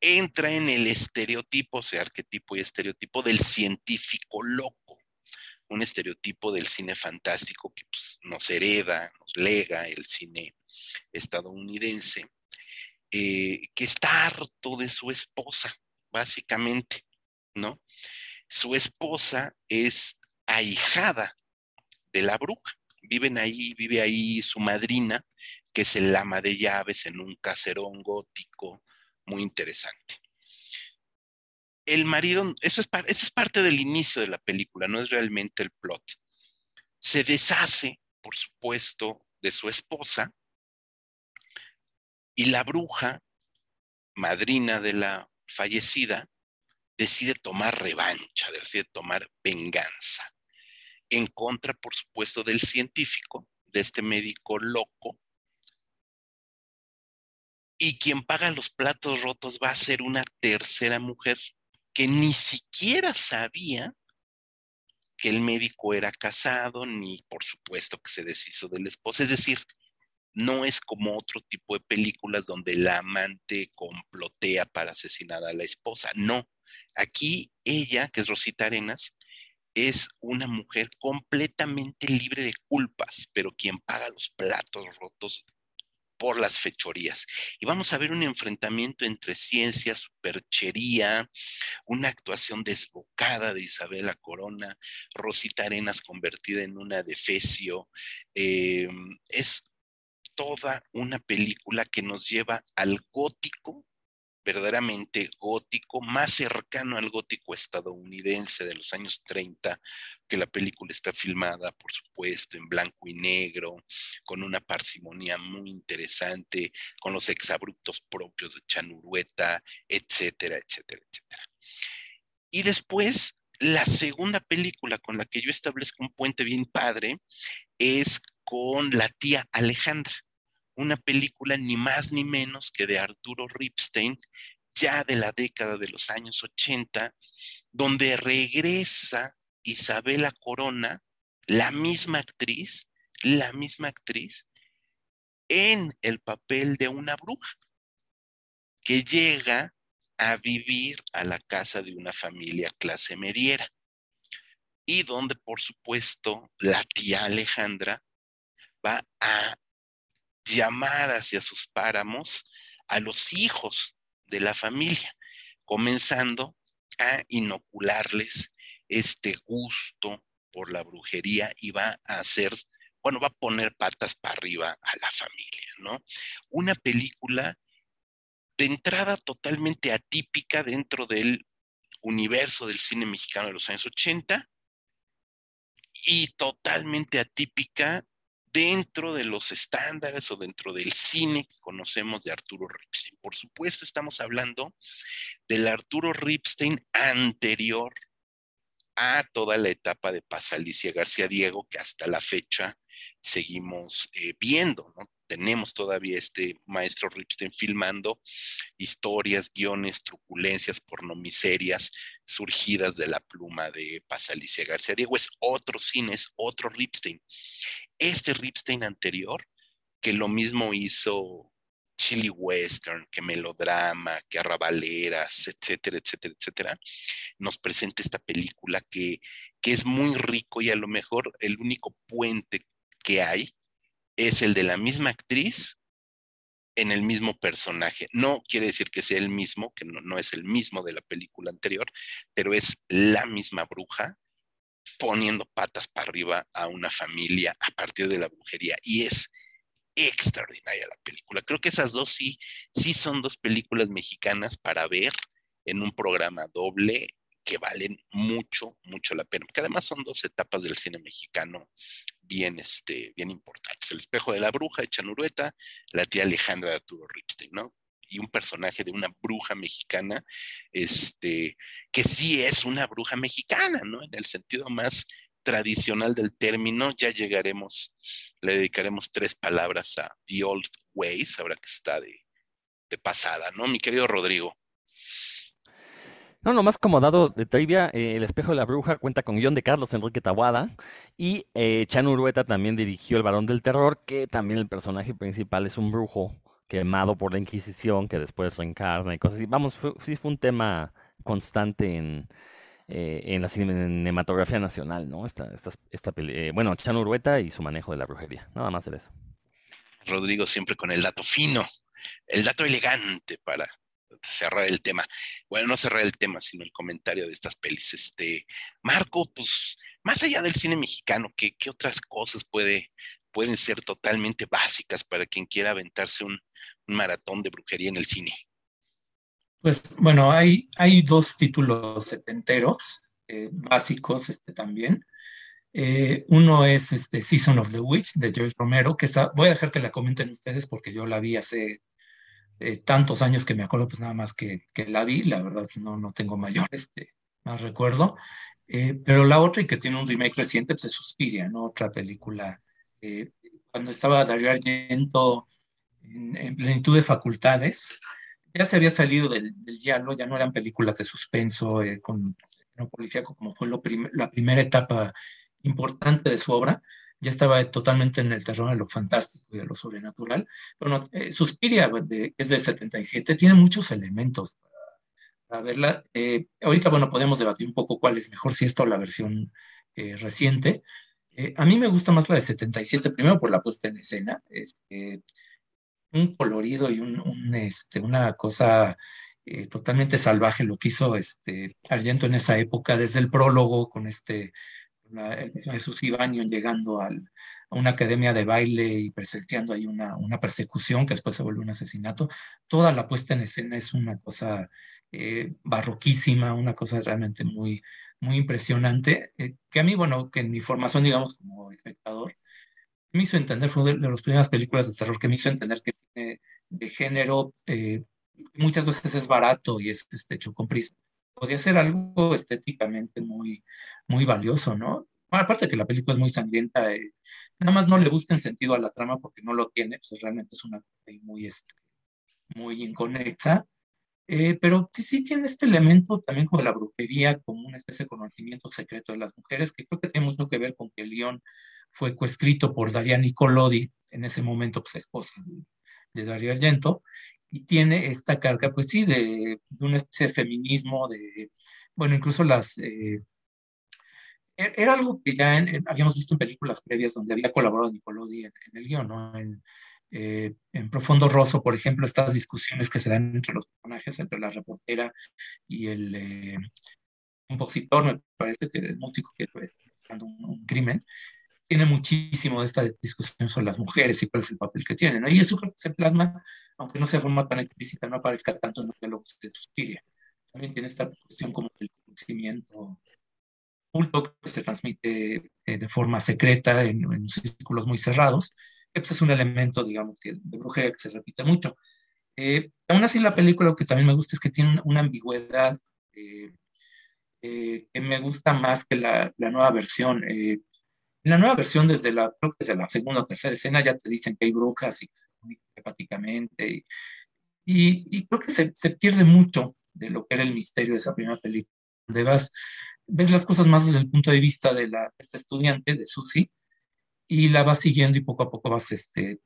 entra en el estereotipo, o sea, arquetipo y estereotipo del científico loco, un estereotipo del cine fantástico que pues, nos hereda, nos lega el cine estadounidense, eh, que está harto de su esposa, básicamente, ¿no? Su esposa es ahijada de la bruja viven ahí, vive ahí su madrina, que es el ama de llaves en un caserón gótico muy interesante. El marido, eso es, eso es parte del inicio de la película, no es realmente el plot. Se deshace, por supuesto, de su esposa y la bruja, madrina de la fallecida, decide tomar revancha, decide tomar venganza en contra, por supuesto, del científico, de este médico loco. Y quien paga los platos rotos va a ser una tercera mujer que ni siquiera sabía que el médico era casado, ni por supuesto que se deshizo de la esposa. Es decir, no es como otro tipo de películas donde la amante complotea para asesinar a la esposa. No, aquí ella, que es Rosita Arenas, es una mujer completamente libre de culpas, pero quien paga los platos rotos por las fechorías. Y vamos a ver un enfrentamiento entre ciencia, superchería, una actuación desbocada de Isabela Corona, Rosita Arenas convertida en una defecio. Eh, es toda una película que nos lleva al gótico verdaderamente gótico, más cercano al gótico estadounidense de los años 30, que la película está filmada, por supuesto, en blanco y negro, con una parsimonía muy interesante, con los exabruptos propios de Chanurueta, etcétera, etcétera, etcétera. Y después, la segunda película con la que yo establezco un puente bien padre es con la tía Alejandra una película ni más ni menos que de Arturo Ripstein, ya de la década de los años 80, donde regresa Isabela Corona, la misma actriz, la misma actriz, en el papel de una bruja que llega a vivir a la casa de una familia clase mediera. Y donde por supuesto la tía Alejandra va a llamar hacia sus páramos a los hijos de la familia, comenzando a inocularles este gusto por la brujería y va a hacer, bueno, va a poner patas para arriba a la familia, ¿no? Una película de entrada totalmente atípica dentro del universo del cine mexicano de los años 80 y totalmente atípica dentro de los estándares o dentro del cine que conocemos de Arturo Ripstein. Por supuesto, estamos hablando del Arturo Ripstein anterior a toda la etapa de Pasalicia García Diego, que hasta la fecha seguimos eh, viendo, ¿no? Tenemos todavía este maestro Ripstein filmando historias, guiones, truculencias, pornomiserias surgidas de la pluma de Pasalicia García Diego. Es otro cine, es otro Ripstein este Ripstein anterior, que lo mismo hizo chili western, que melodrama, que arrabaleras, etcétera, etcétera, etcétera, nos presenta esta película que, que es muy rico y a lo mejor el único puente que hay es el de la misma actriz en el mismo personaje. No quiere decir que sea el mismo, que no, no es el mismo de la película anterior, pero es la misma bruja poniendo patas para arriba a una familia a partir de la brujería. Y es extraordinaria la película. Creo que esas dos sí, sí son dos películas mexicanas para ver en un programa doble que valen mucho, mucho la pena, porque además son dos etapas del cine mexicano bien, este, bien importantes. El espejo de la bruja de Chanurueta, la tía Alejandra de Arturo Ripstein, ¿no? y un personaje de una bruja mexicana, este, que sí es una bruja mexicana, ¿no? En el sentido más tradicional del término, ya llegaremos, le dedicaremos tres palabras a The Old Ways, ahora que está de, pasada, ¿no? Mi querido Rodrigo. No, nomás como dado de trivia, eh, El espejo de la bruja cuenta con guion de Carlos Enrique Tawada y eh, Chan Urueta también dirigió El varón del terror, que también el personaje principal es un brujo quemado por la Inquisición, que después reencarna y cosas así. Vamos, sí fue un tema constante en, eh, en la cinematografía nacional, ¿no? Esta, esta, esta bueno, Chan Urueta y su manejo de la brujería, nada más de eso. Rodrigo siempre con el dato fino, el dato elegante para cerrar el tema. Bueno, no cerrar el tema, sino el comentario de estas pelis. Este, Marco, pues, más allá del cine mexicano, ¿qué, otras cosas puede, pueden ser totalmente básicas para quien quiera aventarse un, un maratón de brujería en el cine? Pues bueno, hay, hay dos títulos setenteros eh, básicos este, también. Eh, uno es este Season of the Witch de George Romero, que voy a dejar que la comenten ustedes porque yo la vi hace eh, tantos años que me acuerdo pues nada más que, que la vi, la verdad no, no tengo mayor [laughs] este, más recuerdo. pero la otra y que tiene un remake reciente pues es Suspiria, ¿no? Otra película cuando estaba Darío Argento en, plenitud de facultades, ya se había salido del, del ya no eran películas de suspenso eh, con no policíaco como fue la primera etapa importante de su obra, ya estaba totalmente en el terreno de lo fantástico y de lo sobrenatural. Pero eh, Suspiria, es del 77, tiene muchos elementos para, verla. Eh, ahorita, bueno, podemos debatir un poco cuál es mejor, si esta o la versión eh, reciente. a mí me gusta más la de 77, primero por la puesta en escena. Este, un colorido y este, una cosa totalmente salvaje lo que hizo este, Argento en esa época, desde el prólogo con este el de Susi llegando a una academia de baile y presenciando ahí una, una, persecución que después se vuelve un asesinato. Toda la puesta en escena es una cosa eh, barroquísima, una cosa realmente muy, muy impresionante, eh, que a mí, bueno, que en mi formación, digamos, como espectador, me hizo entender, fue de, las primeras películas de terror que me hizo entender que de género eh, muchas veces es barato y es este, hecho con prisa podría ser algo estéticamente muy, muy valioso, ¿no? aparte de que la película es muy sangrienta, eh, nada más no le gusta en sentido a la trama porque no lo tiene, pues realmente es una muy, este, muy inconexa, eh, pero sí tiene este elemento también como la brujería, como una especie de conocimiento secreto de las mujeres, que creo que tiene mucho que ver con que el guion fue coescrito por Daria Nicolodi, en ese momento pues esposa de, de Dario Argento, y tiene esta carga, pues sí, de, de una feminismo, de, bueno, incluso las... Eh, e-, era algo que ya habíamos visto en películas previas donde había colaborado Nicolodi en, el guion, ¿no? En, eh, en Profundo Rosso, por ejemplo, estas discusiones que se dan entre los personajes, entre la reportera y el eh, compositor, me parece que el músico que está buscando un, crimen, tiene muchísimo de esta discusión sobre las mujeres y cuál es el papel que tienen, ¿no? Y eso creo que se plasma aunque no sea de forma tan explícita, no aparezca tanto en los diálogos de Suspiria. También tiene esta cuestión como del conocimiento oculto que se transmite eh, de forma secreta en, círculos muy cerrados, pues, es un elemento, digamos, que de brujería que se repite mucho. Eh, aún así, la película lo que también me gusta es que tiene una ambigüedad eh, que me gusta más que la, la nueva versión. En la nueva versión, desde la, creo que desde la segunda o tercera escena, ya te dicen que hay brujas y que se telepáticamente. Y, y, creo que se, se, pierde mucho de lo que era el misterio de esa primera película, donde vas, ves las cosas más desde el punto de vista de la, esta estudiante, de Susie, y la vas siguiendo y poco a poco vas este,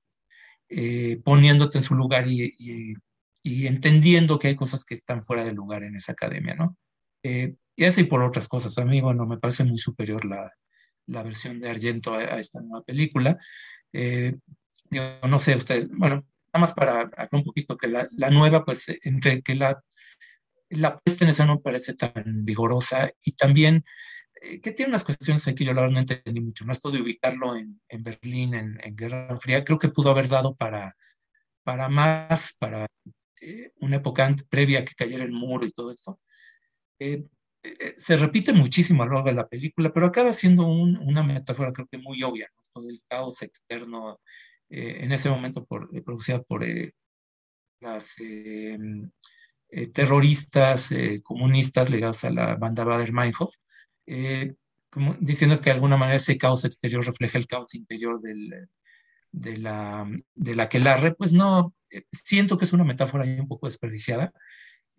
eh, poniéndote en su lugar y, y, y, entendiendo que hay cosas que están fuera de lugar en esa academia, ¿no? Eh, y así por otras cosas. A mí, bueno, me parece muy superior la, la versión de Argento a, a esta nueva película. Eh, no sé ustedes, bueno, nada más para aclarar un poquito que la, la, nueva, pues entre que la, la puesta en escena no parece tan vigorosa y también eh, que tiene unas cuestiones que yo la verdad no entendí mucho, ¿no? Esto de ubicarlo en, en Berlín, en, en, Guerra Fría, creo que pudo haber dado para, para más, para eh, una época previa que cayera el muro y todo esto. Eh, eh, se repite muchísimo a lo largo de la película, pero acaba siendo un, una metáfora creo que muy obvia, ¿no? Del caos externo eh, en ese momento por, eh, producida por las terroristas comunistas ligados a la banda Bader-Meinhof, diciendo que de alguna manera ese caos exterior refleja el caos interior de, la, de la Quelarre, pues no, siento que es una metáfora un poco desperdiciada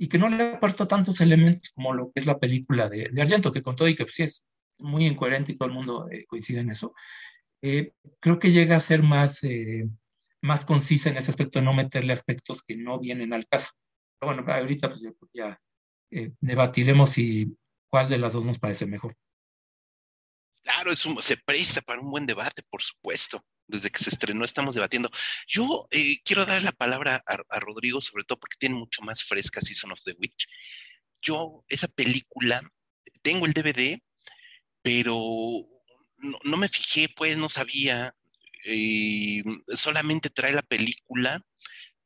y que no le aporta tantos elementos como lo que es la película de, Argento, que con todo y que pues, sí es muy incoherente y todo el mundo coincide en eso, eh, creo que llega a ser más, eh, más concisa en ese aspecto, de no meterle aspectos que no vienen al caso. Pero bueno, ahorita pues ya eh, debatiremos si cuál de las dos nos parece mejor. Claro, es se presta para un buen debate, por supuesto. Desde que se estrenó estamos debatiendo. Yo quiero dar la palabra a, Rodrigo, sobre todo porque tiene mucho más fresca Season of the Witch. Yo, esa película, tengo el DVD, pero no, me fijé, pues no sabía, y solamente trae la película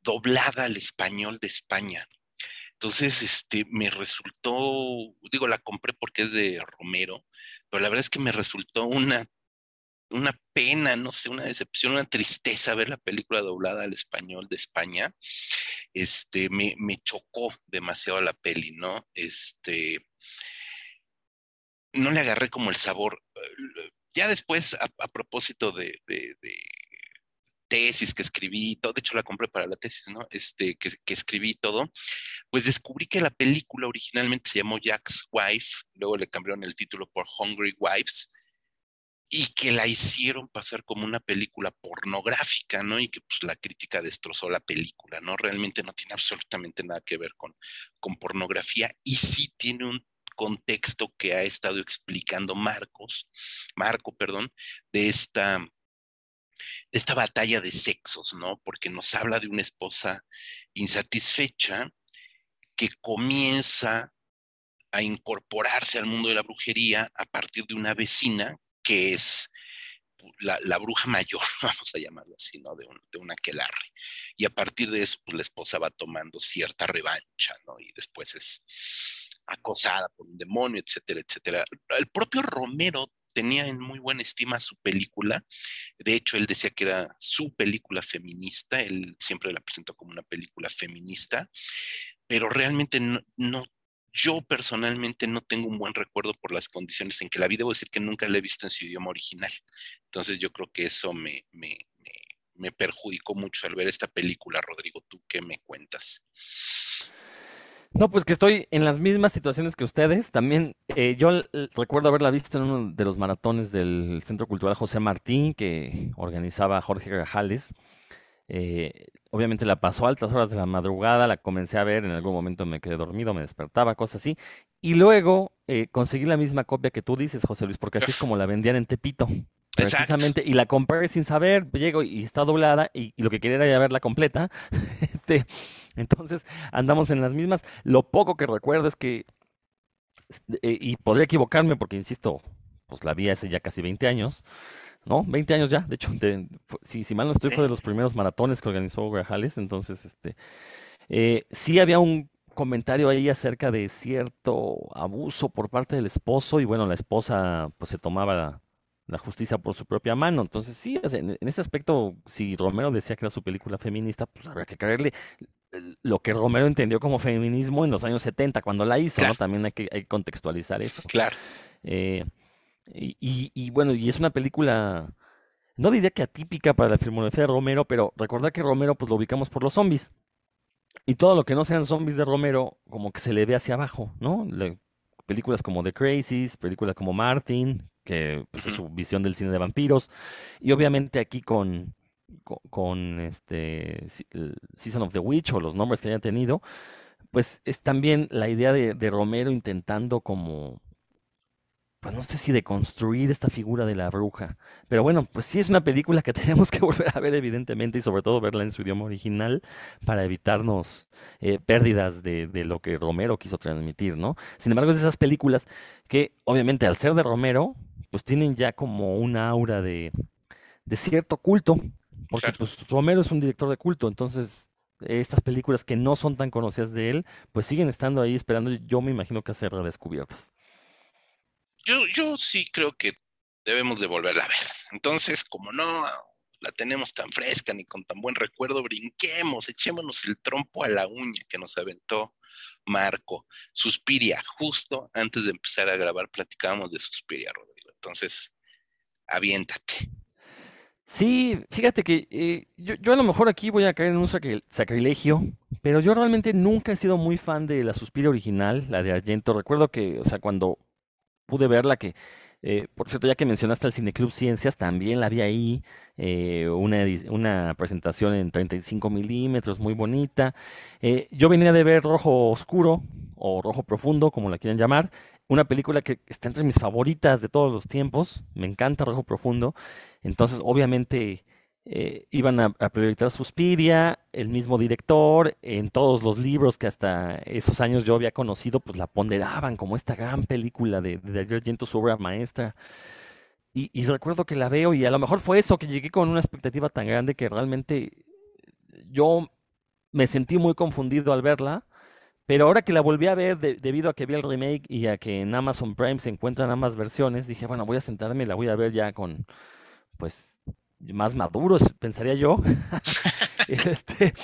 doblada al español de España. Entonces, este, me resultó, digo, la compré porque es de Romero, pero la verdad es que me resultó una, una pena, no sé, una decepción, una tristeza ver la película doblada al español de España. Este, me, me chocó demasiado la peli, ¿no? Este, no le agarré como el sabor. Ya después, a, propósito de, tesis que escribí, todo, de hecho la compré para la tesis, ¿no? Este, que, que escribí todo, pues descubrí que la película originalmente se llamó Jack's Wife, luego le cambiaron el título por Hungry Wives, y que la hicieron pasar como una película pornográfica, ¿no? Y que pues la crítica destrozó la película, ¿no? Realmente no tiene absolutamente nada que ver con, con pornografía y sí tiene un contexto que ha estado explicando Marcos, Marco, perdón, de esta, de esta batalla de sexos, ¿no? Porque nos habla de una esposa insatisfecha que comienza a incorporarse al mundo de la brujería a partir de una vecina que es la, bruja mayor, [laughs] vamos a llamarla así, ¿no? De, un, de. Y a partir de eso, pues la esposa va tomando cierta revancha, ¿no? Y después es acosada por un demonio, etcétera, etcétera. El propio Romero tenía en muy buena estima su película. De hecho, él decía que era su película feminista. Él siempre la presentó como una película feminista, pero realmente no yo personalmente no tengo un buen recuerdo por las condiciones en que la vi. Debo decir que nunca la he visto en su idioma original. Entonces yo creo que eso me, me, perjudicó mucho al ver esta película, Rodrigo. ¿Tú qué me cuentas? No, pues que estoy en las mismas situaciones que ustedes. También eh, yo recuerdo haberla visto en uno de los maratones del Centro Cultural José Martín que organizaba Jorge Gajales. Eh, obviamente la pasó a altas horas de la madrugada, la comencé a ver, en algún momento me quedé dormido, me despertaba, cosas así. Y luego eh, conseguí la misma copia que tú dices, José Luis, porque así es como la vendían en Tepito. Precisamente, y la compré sin saber, llego y está doblada y, lo que quería era ya verla completa. [laughs] Este, entonces andamos en las mismas. Lo poco que recuerdo es que, eh, y podría equivocarme porque, insisto, pues la vi hace ya casi 20 años. ¿No? 20 años ya, de hecho, si, si, mal no estoy, fue de los primeros maratones que organizó Grajales, entonces, este, eh, sí había un comentario ahí acerca de cierto abuso por parte del esposo y bueno, la esposa pues se tomaba la, justicia por su propia mano, entonces sí, en, ese aspecto, si Romero decía que era su película feminista, pues habría que creerle lo que Romero entendió como feminismo en los años 70 cuando la hizo, ¿no? También hay que, hay que contextualizar eso. Claro. Eh, y, y, bueno, y es una película, no diría que atípica para la filmografía de Romero, pero recordar que Romero pues lo ubicamos por los zombies. Y todo lo que no sean zombies de Romero, como que se le ve hacia abajo, ¿no? películas como The Crazies, películas como Martin, que pues, es su visión del cine de vampiros. Y obviamente aquí con, con, este Season of the Witch o los nombres que haya tenido, pues es también la idea de, de Romero intentando como pues no sé si de construir esta figura de la bruja. Pero bueno, pues sí es una película que [laughs] tenemos que volver a ver evidentemente y sobre todo verla en su idioma original para evitarnos eh, pérdidas de, de, lo que Romero quiso transmitir, ¿no? Sin embargo, es de esas películas que obviamente al ser de Romero, pues tienen ya como una aura de, de cierto culto, porque pues Romero es un director de culto, entonces estas películas que no son tan conocidas de él, pues siguen estando ahí esperando, yo me imagino que a ser redescubiertas yo, yo sí creo que debemos de volverla a ver. Entonces, como no la tenemos tan fresca ni con tan buen recuerdo, brinquemos, echémonos el trompo a la uña que nos aventó Marco. Suspiria, justo antes de empezar a grabar platicábamos de Suspiria, Rodrigo. Entonces, aviéntate. Sí, fíjate que eh, yo, yo, a lo mejor aquí voy a caer en un sacrilegio, pero yo realmente nunca he sido muy fan de la Suspiria original, la de Argento. Recuerdo que, o sea, cuando pude verla que, eh, por cierto, ya que mencionaste al Cineclub Ciencias, también la vi ahí, eh, una, una presentación en 35 milímetros, muy bonita. Eh, yo venía de ver Rojo Oscuro, o Rojo Profundo, como la quieran llamar, una película que está entre mis favoritas de todos los tiempos, me encanta Rojo Profundo, entonces obviamente eh, iban a, a, priorizar Suspiria, el mismo director, en todos los libros que hasta esos años yo había conocido, pues la ponderaban como esta gran película de, de Argento, su obra maestra. Y, y, recuerdo que la veo y a lo mejor fue eso, que llegué con una expectativa tan grande que realmente yo me sentí muy confundido al verla. Pero ahora que la volví a ver debido a que vi el remake y a que en Amazon Prime se encuentran ambas versiones, dije, bueno, voy a sentarme y la voy a ver ya con, pues, más maduros, pensaría yo. [laughs] este,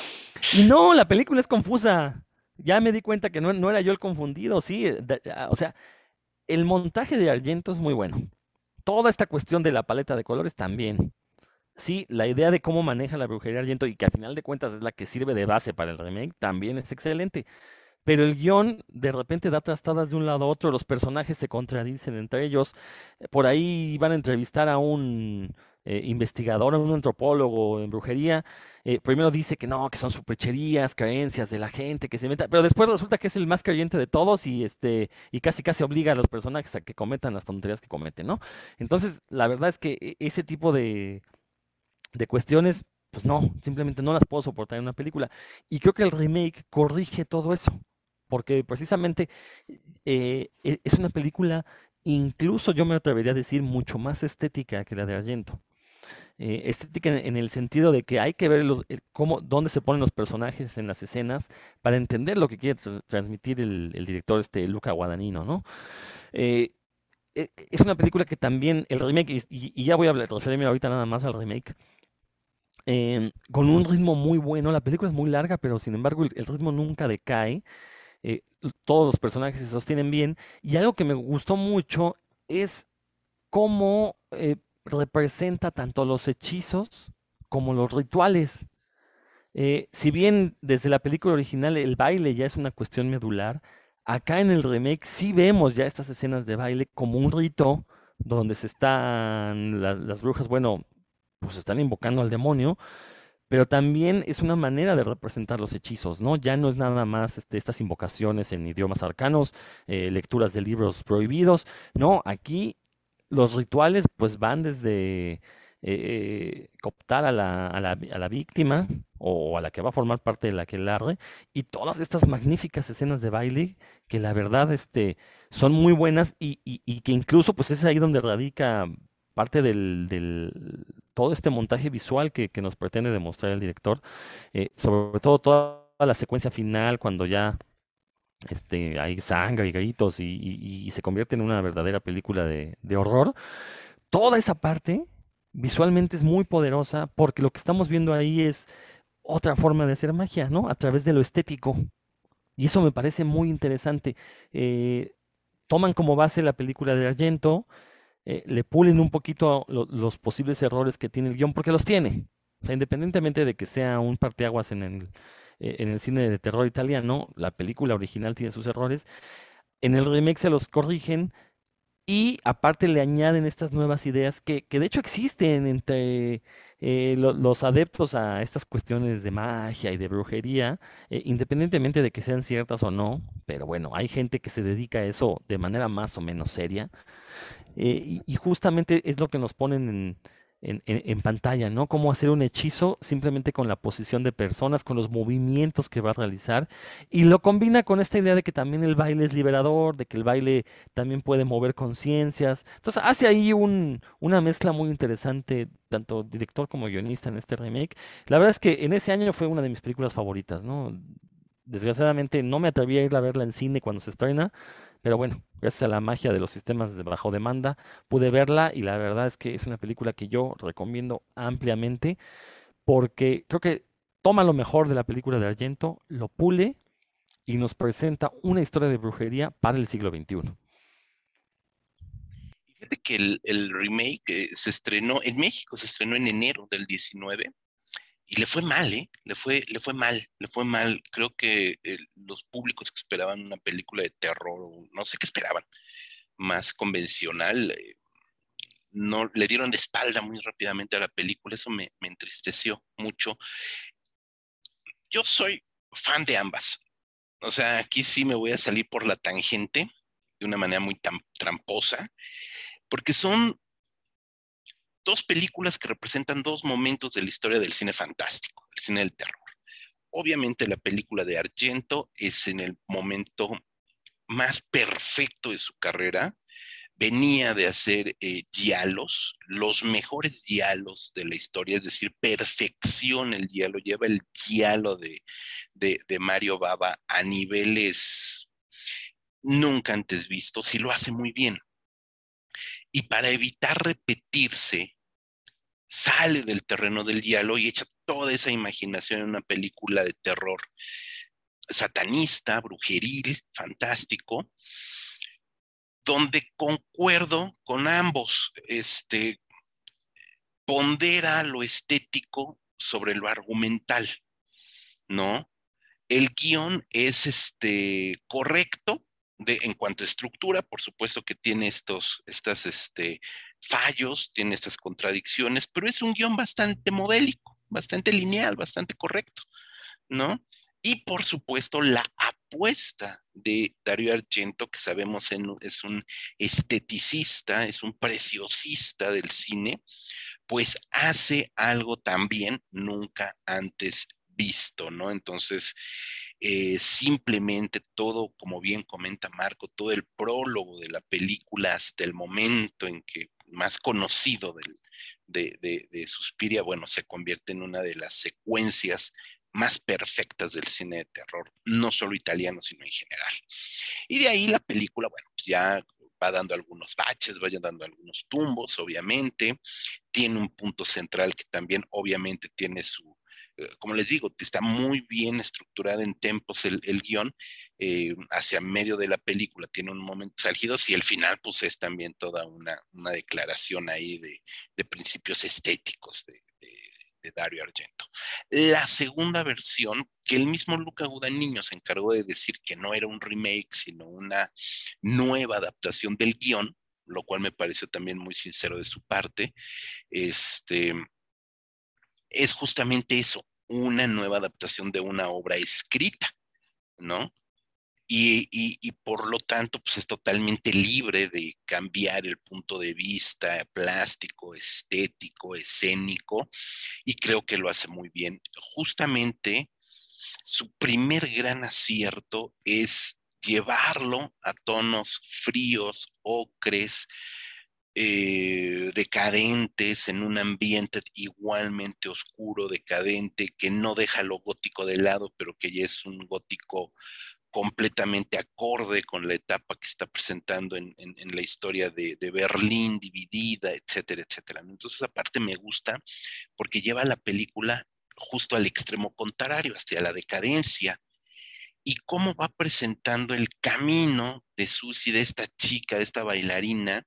y no, la película es confusa. Ya me di cuenta que no, era yo el confundido, sí. Ah, o sea, el montaje de Argento es muy bueno. Toda esta cuestión de la paleta de colores también. sí, la idea de cómo maneja la brujería Argento y que al final de cuentas es la que sirve de base para el remake, también es excelente. Pero el guion de repente da trastadas de un lado a otro, los personajes se contradicen entre ellos. Por ahí van a entrevistar a un eh, investigador, un antropólogo en brujería. Eh, primero dice que no, que son supercherías, creencias de la gente que se inventa, pero después resulta que es el más creyente de todos y este y casi casi obliga a los personajes a que cometan las tonterías que cometen, ¿no? Entonces, la verdad es que e, ese tipo de de cuestiones, pues no, simplemente no las puedo soportar en una película. Y creo que el remake corrige todo eso, porque precisamente eh, e, es una película, incluso yo me atrevería a decir, mucho más estética que la de Argento. Eh, estética en, el sentido de que hay que ver los, cómo, dónde se ponen los personajes en las escenas para entender lo que quiere transmitir el, director este Luca Guadagnino, ¿no? Eh, es una película que también el remake, y, ya voy a referirme ahorita nada más al remake, Em, con un ritmo muy bueno. La película es muy larga, pero sin embargo el, ritmo nunca decae. Eh, todos los personajes se sostienen bien. Y algo que me gustó mucho es cómo eh, representa tanto los hechizos como los rituales. Eh, si bien desde la película original el baile ya es una cuestión medular, acá en el remake sí vemos ya estas escenas de baile como un rito donde se están las brujas, bueno, pues están invocando al demonio, pero también es una manera de representar los hechizos, ¿no? Ya no es nada más este, estas invocaciones en idiomas arcanos, eh, lecturas de libros prohibidos, no, aquí los rituales pues van desde eh, cooptar a la, a, la, a la, víctima o a la que va a formar parte de la que largue y todas estas magníficas escenas de baile que la verdad este, son muy buenas y, y, y que incluso pues es ahí donde radica parte del, del, todo este montaje visual que, que nos pretende demostrar el director, eh, sobre todo toda la secuencia final cuando ya este, hay sangre y gritos y, se convierte en una verdadera película de, de horror, toda esa parte visualmente es muy poderosa porque lo que estamos viendo ahí es otra forma de hacer magia, ¿no? A través de lo estético. Y eso me parece muy interesante. Eh, toman como base la película de Argento, eh, le pulen un poquito los posibles errores que tiene el guion, porque los tiene. O sea, independientemente de que sea un parteaguas en el, eh, en el cine de terror italiano, la película original tiene sus errores. En el remake se los corrigen y aparte le añaden estas nuevas ideas que, que de hecho existen entre eh, los adeptos a estas cuestiones de magia y de brujería, independientemente de que sean ciertas o no, pero bueno, hay gente que se dedica a eso de manera más o menos seria. Eh, y, justamente es lo que nos ponen en, en, pantalla, ¿no? Cómo hacer un hechizo simplemente con la posición de personas, con los movimientos que va a realizar. Y lo combina con esta idea de que también el baile es liberador, de que el baile también puede mover conciencias. Entonces hace ahí un, una mezcla muy interesante, tanto director como guionista en este remake. La verdad es que en ese año fue una de mis películas favoritas, ¿no? Desgraciadamente no me atreví a ir a verla en cine cuando se estrena, pero bueno, gracias a la magia de los sistemas de bajo demanda, pude verla y la verdad es que es una película que yo recomiendo ampliamente porque creo que toma lo mejor de la película de Argento, lo pule y nos presenta una historia de brujería para el siglo XXI. Fíjate que el, el remake eh, se estrenó en México, se estrenó en enero del 19 y le fue mal, ¿eh? Le fue, le fue mal, le fue mal. Creo que eh, los públicos que esperaban una película de terror, no sé qué esperaban, más convencional, eh, no le dieron de espalda muy rápidamente a la película. Eso me, me entristeció mucho. Yo soy fan de ambas. O sea, aquí sí me voy a salir por la tangente de una manera muy tramposa, porque son dos películas que representan dos momentos de la historia del cine fantástico, el cine del terror. Obviamente la película de Argento es en el momento más perfecto de su carrera. Venía de hacer eh, diálogos, los mejores diálogos de la historia, es decir, perfección el diálogo, lleva el diálogo de, de Mario Baba a niveles nunca antes vistos y lo hace muy bien y para evitar repetirse, sale del terreno del diálogo y echa toda esa imaginación en una película de terror satanista, brujeril, fantástico, donde concuerdo con ambos. Este, pondera lo estético sobre lo argumental, ¿no? El guion es este, correcto en cuanto a estructura, por supuesto que tiene estos estas, este, fallos, tiene estas contradicciones, pero es un guion bastante modélico, bastante lineal, bastante correcto, ¿no? Y por supuesto la apuesta de Dario Argento, que sabemos es un esteticista, es un preciosista del cine, pues hace algo también nunca antes visto, ¿no? Entonces, eh, simplemente todo, como bien comenta Marco, todo el prólogo de la película hasta el momento en que más conocido de, de, Suspiria, bueno, se convierte en una de las secuencias más perfectas del cine de terror, no solo italiano, sino en general. Y de ahí la película, bueno, pues ya va dando algunos baches, vaya dando algunos tumbos, obviamente. Tiene un punto central que también obviamente tiene su, como les digo, está muy bien estructurada en tempos el, guion, eh, hacia medio de la película tiene un momento álgidos y el final pues es también toda una, declaración ahí de, principios estéticos de, Dario Argento. La segunda versión, que el mismo Luca Guadagnino se encargó de decir que no era un remake, sino una nueva adaptación del guion, lo cual me pareció también muy sincero de su parte, este, es justamente eso, una nueva adaptación de una obra escrita, ¿no? Y, por lo tanto, pues es totalmente libre de cambiar el punto de vista plástico, estético, escénico, y creo que lo hace muy bien. Justamente, su primer gran acierto es llevarlo a tonos fríos, ocres, eh, decadentes, en un ambiente igualmente oscuro, decadente, que no deja lo gótico de lado, pero que ya es un gótico completamente acorde con la etapa que está presentando en, la historia de, Berlín dividida, etcétera, etcétera. Entonces, aparte me gusta porque lleva la película justo al extremo contrario, hacia la decadencia, y cómo va presentando el camino de Susi, de esta chica, de esta bailarina,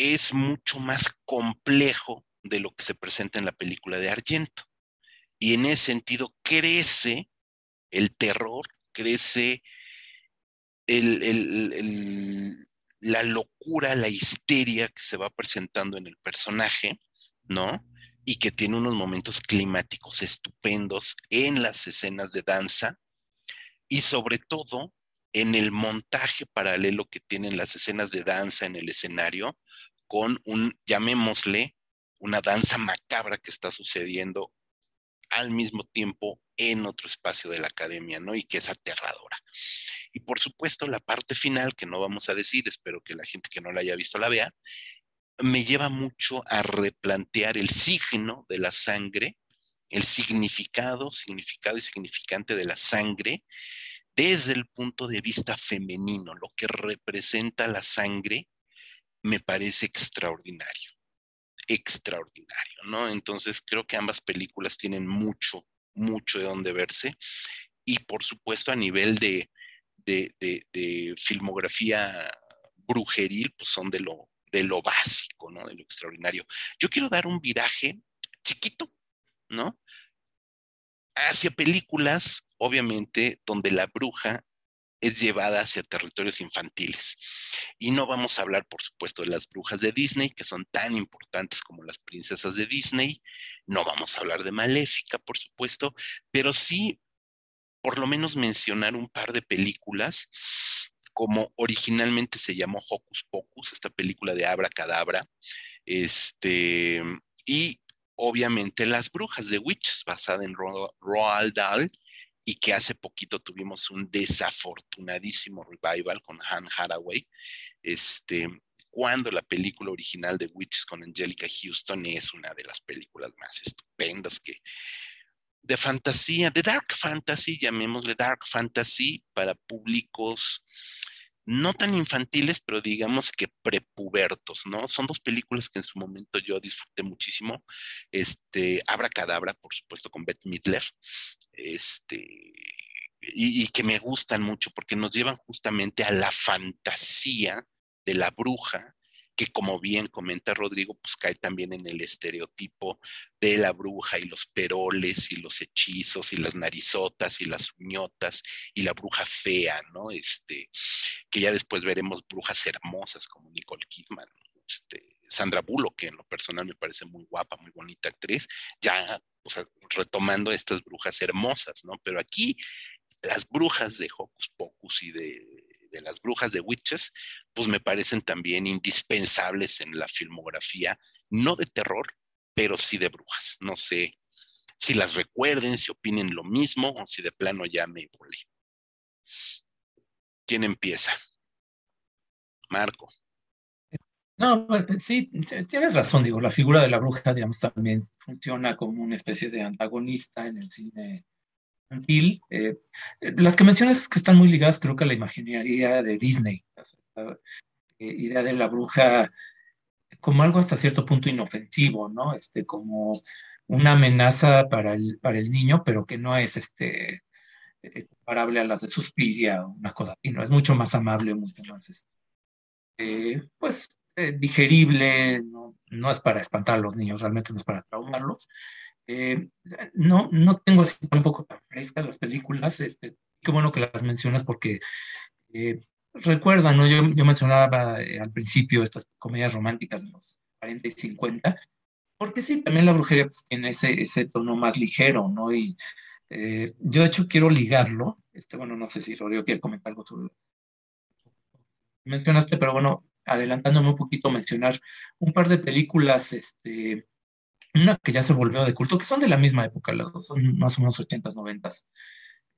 es mucho más complejo de lo que se presenta en la película de Argento. Y en ese sentido crece el terror, crece la locura, la histeria que se va presentando en el personaje, ¿no? Y que tiene unos momentos climáticos estupendos en las escenas de danza y sobre todo en el montaje paralelo que tienen las escenas de danza en el escenario, con un, llamémosle, una danza macabra que está sucediendo al mismo tiempo en otro espacio de la academia, ¿no? Y que es aterradora. Y por supuesto, la parte final, que no vamos a decir, espero que la gente que no la haya visto la vea, me lleva mucho a replantear el signo de la sangre, el significado, significado y significante de la sangre desde el punto de vista femenino, lo que representa la sangre me parece extraordinario, extraordinario, ¿no? Entonces creo que ambas películas tienen mucho, mucho de dónde verse y por supuesto a nivel de, de, filmografía brujeril, pues son de lo, de lo básico, ¿no? De lo extraordinario. Yo quiero dar un viraje chiquito, ¿no? Hacia películas, obviamente, donde la bruja es llevada hacia territorios infantiles. Y no vamos a hablar, por supuesto, de las brujas de Disney, que son tan importantes como las princesas de Disney. No vamos a hablar de Maléfica, por supuesto, pero sí, por lo menos mencionar un par de películas, como originalmente se llamó Hocus Pocus, esta película de Abra Cadabra, este, y obviamente Las Brujas de Witches, basada en Roald Dahl, y que hace poquito tuvimos un desafortunadísimo revival con Han Haraway, este, cuando la película original de Witches con Angelica Houston es una de las películas más estupendas que de fantasía, de dark fantasy, llamémosle dark fantasy para públicos no tan infantiles, pero digamos que prepubertos, ¿no? Son dos películas que en su momento yo disfruté muchísimo. Este, Abra Cadabra, por supuesto, con Beth Midler, este, y, que me gustan mucho porque nos llevan justamente a la fantasía de la bruja que como bien comenta Rodrigo, pues cae también en el estereotipo de la bruja y los peroles y los hechizos y las narizotas y las uñotas y la bruja fea, ¿no? Este, que ya después veremos brujas hermosas como Nicole Kidman, este, Sandra Bullock, que en lo personal me parece muy guapa, muy bonita actriz, ya retomando estas brujas hermosas, ¿no? Pero aquí las brujas de Hocus Pocus y de, de las brujas de Witches, pues me parecen también indispensables en la filmografía, no de terror, pero sí de brujas. No sé si las recuerden, si opinen lo mismo o si de plano ya me volé. ¿Quién empieza? Marco. No, pues, sí, tienes razón, digo, la figura de la bruja, digamos, también funciona como una especie de antagonista en el cine infantil. Eh, las que mencionas que están muy ligadas, creo que a la imaginería de Disney, la, eh, idea de la bruja como algo hasta cierto punto inofensivo, ¿no? Este, como una amenaza para el, para el niño, pero que no es este, eh, comparable a las de Suspiria o una cosa así, ¿no? Es mucho más amable, mucho más, este, pues, digerible, no, no es para espantar a los niños, realmente no es para traumarlos. Eh, no, no tengo así tampoco tan frescas las películas, este, qué bueno que las mencionas porque eh, recuerdan, ¿no? Yo, yo mencionaba eh, al principio estas comedias románticas de los 40 y 50, porque sí, también la brujería pues, tiene ese, ese tono más ligero, ¿no? Y yo de hecho quiero ligarlo, este, bueno, no sé si Rodrigo quiere comentar algo sobre mencionaste, pero bueno, adelantándome un poquito, mencionar un par de películas, este, una que ya se volvió de culto, que son de la misma época, son más o menos 80s, 90s.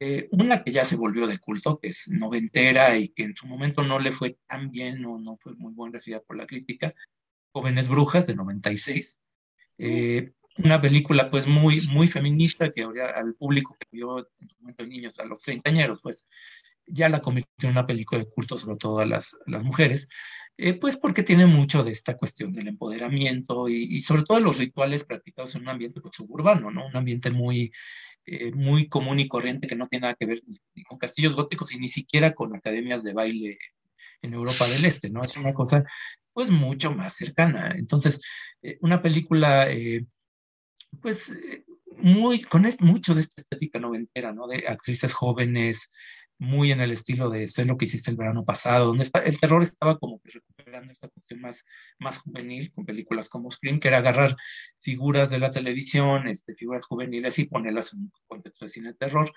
Eh, una que ya se volvió de culto, que es noventera y que en su momento no le fue tan bien o no fue muy buena recibida por la crítica, Jóvenes Brujas de 96. Eh, una película pues muy, muy feminista que ahora al público que vio en su momento de niños, a los treintañeros, pues ya la convirtió en una película de culto, sobre todo a las, las mujeres. Eh, pues porque tiene mucho de esta cuestión del empoderamiento y, sobre todo los rituales practicados en un ambiente pues, suburbano, ¿no? Un ambiente muy, eh, muy común y corriente que no tiene nada que ver ni, con castillos góticos y ni siquiera con academias de baile en Europa del Este, ¿no? Es una cosa pues mucho más cercana. Entonces, eh, una película pues muy, con mucho de esta estética noventera, ¿no? De actrices jóvenes, muy en el estilo de Sé lo que hiciste el verano pasado, donde está, el terror estaba como que recuperando esta cuestión más, más juvenil con películas como Scream, que era agarrar figuras de la televisión, este, figuras juveniles y ponerlas en un contexto de cine de terror.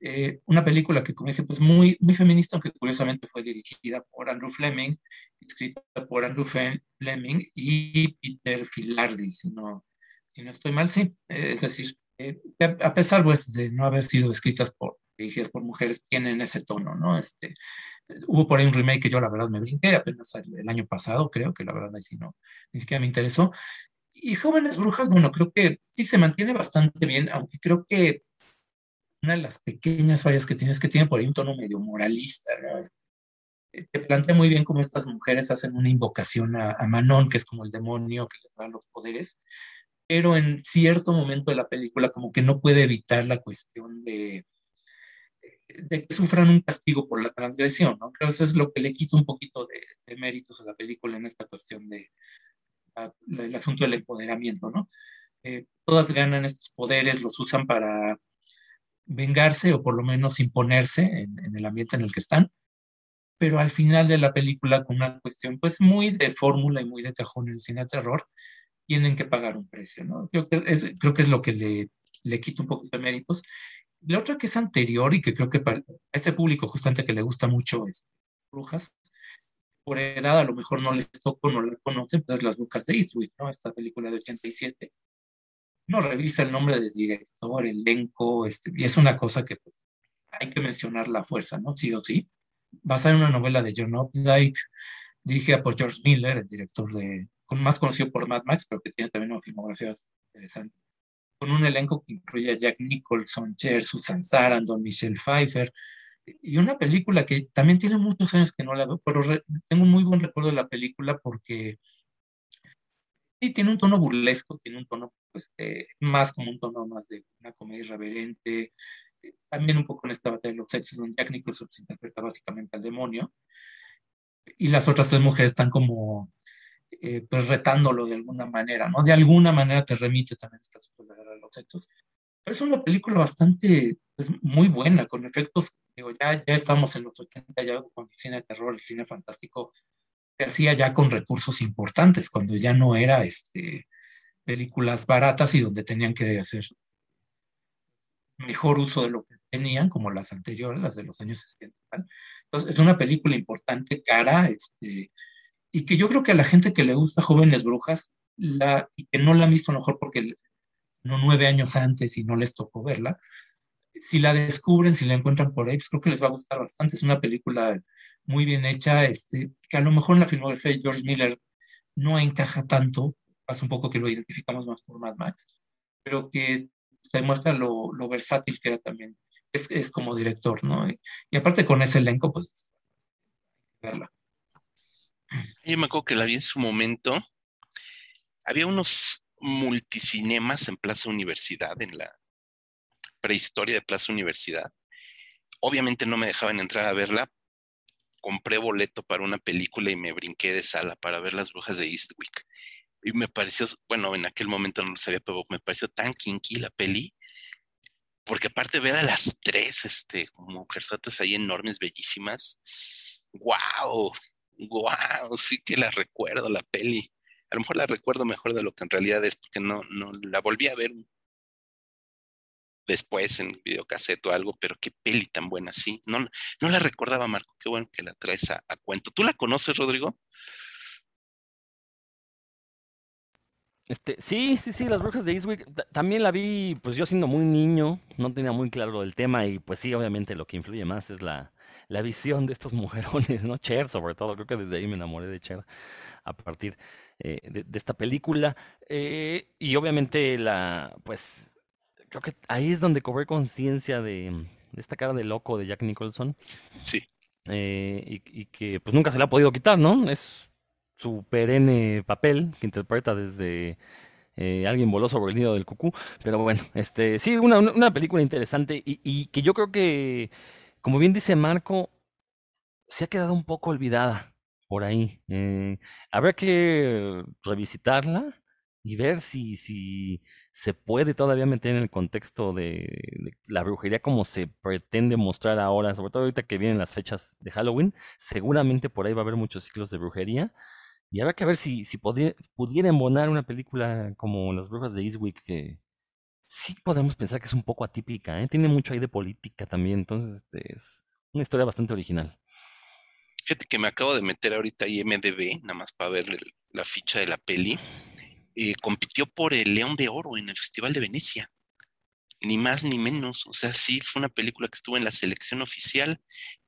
Eh, una película que, como dije, pues muy, muy feminista, aunque curiosamente fue dirigida por Andrew Fleming, escrita por Andrew Fleming y Peter Filardi, si no, si no estoy mal, sí. es decir, eh, a pesar pues, de no haber sido escritas por dirigidas por mujeres tienen ese tono, ¿no? Este, hubo por ahí un remake que yo la verdad me brinqué apenas el, año pasado, creo que la verdad ahí sí no, ni siquiera me interesó. Y Jóvenes Brujas, bueno, creo que sí se mantiene bastante bien, aunque creo que una de las pequeñas fallas que tiene es que tiene por ahí un tono medio moralista, ¿no? Eh, te plantea muy bien cómo estas mujeres hacen una invocación a, a Manon, que es como el demonio que les da los poderes, pero en cierto momento de la película como que no puede evitar la cuestión de, de que sufran un castigo por la transgresión, ¿no? Creo que eso es lo que le quita un poquito de, méritos a la película en esta cuestión de el asunto del empoderamiento, ¿no? Eh, todas ganan estos poderes, los usan para vengarse o por lo menos imponerse en, en, el ambiente en el que están, pero al final de la película con una cuestión pues muy de fórmula y muy de cajón en el cine de terror, tienen que pagar un precio, ¿no? Creo que es, creo que es lo que le, le quita un poquito de méritos la otra que es anterior y que creo que para ese público justamente que le gusta mucho es Brujas, por edad a lo mejor no les tocó, no la conocen, pues Las Brujas de Eastwick, ¿no? Esta película de 87. No revisa el nombre del director, elenco, este, y es una cosa que pues, hay que mencionar la fuerza, ¿no? Sí o sí. Basada en una novela de John Updike, dirigida por George Miller, el director de, más conocido por Mad Max, pero que tiene también una filmografía interesante. Con un elenco que incluye a Jack Nicholson, Cher, Susan Sarandon, Michelle Pfeiffer, y una película que también tiene muchos años que no la veo, pero tengo un muy buen recuerdo de la película porque sí tiene un tono burlesco, tiene un tono pues, más como un tono más de una comedia irreverente, también un poco en esta batalla de los sexos, donde Jack Nicholson se interpreta básicamente al demonio, y las otras tres mujeres están como eh, pues retándolo de alguna manera, ¿no? De alguna manera te remite también de los sexos. Pero es una película bastante, pues, muy buena, con efectos, digo, ya, ya estamos en los 80, ya con el cine de terror, el cine fantástico, se hacía ya con recursos importantes, cuando ya no era este, películas baratas y donde tenían que hacer mejor uso de lo que tenían, como las anteriores, las de los años 60. Entonces, es una película importante, cara, este, y que yo creo que a la gente que le gusta Jóvenes Brujas, la, y que no la han visto a lo mejor porque no nueve años antes y no les tocó verla, si la descubren, si la encuentran por ahí, pues creo que les va a gustar bastante. Es una película muy bien hecha, este, que a lo mejor en la filmografía de George Miller no encaja tanto, pasa un poco que lo identificamos más por Mad Max, pero que demuestra lo, lo versátil que era también, es, como director, ¿no? Y, y, aparte con ese elenco, pues, verla. Yo me acuerdo que la vi en su momento. Había unos multicinemas en Plaza Universidad, en la prehistoria de Plaza Universidad. Obviamente no me dejaban entrar a verla. Compré boleto para una película y me brinqué de sala para ver las brujas de Eastwick y me pareció, bueno, en aquel momento no lo sabía, pero me pareció tan kinky la peli, porque aparte ver a las tres, este, mujerzotas ahí enormes, bellísimas, wow, wow, sí que la recuerdo la peli. A lo mejor la recuerdo mejor de lo que en realidad es, porque no, no la volví a ver después en videocassette o algo, pero qué peli tan buena, sí. No, no la recordaba, Marco, qué bueno que la traes a, a cuento. ¿Tú la conoces, Rodrigo? Este, sí, sí, sí, las brujas de Eastwick. También la vi, pues yo siendo muy niño, no tenía muy claro el tema y pues sí, obviamente lo que influye más es la, la visión de estos mujerones, ¿no? Cher, sobre todo, creo que desde ahí me enamoré de Cher a partir eh, de, esta película. Eh, y obviamente la, pues, creo que ahí es donde cobré conciencia de, de, esta cara de loco de Jack Nicholson. Sí. Eh, y, y, que pues nunca se le ha podido quitar, ¿no? Es su perenne papel que interpreta desde eh, Alguien voló sobre el nido del cucú. Pero bueno, este sí, una, una película interesante y, y, que yo creo que, como bien dice Marco, se ha quedado un poco olvidada por ahí. Eh, habrá que revisitarla y ver si, si se puede todavía meter en el contexto de, la brujería como se pretende mostrar ahora, sobre todo ahorita que vienen las fechas de Halloween. Seguramente por ahí va a haber muchos ciclos de brujería. Y habrá que ver si, si pudiera embonar una película como Las Brujas de Eastwick, que sí podemos pensar que es un poco atípica, ¿eh? tiene mucho ahí de política también, entonces este, es una historia bastante original. Fíjate que me acabo de meter ahorita IMDB, nada más para ver la ficha de la peli. Eh, compitió por el León de Oro en el Festival de Venecia. Ni más ni menos. O sea, sí, fue una película que estuvo en la selección oficial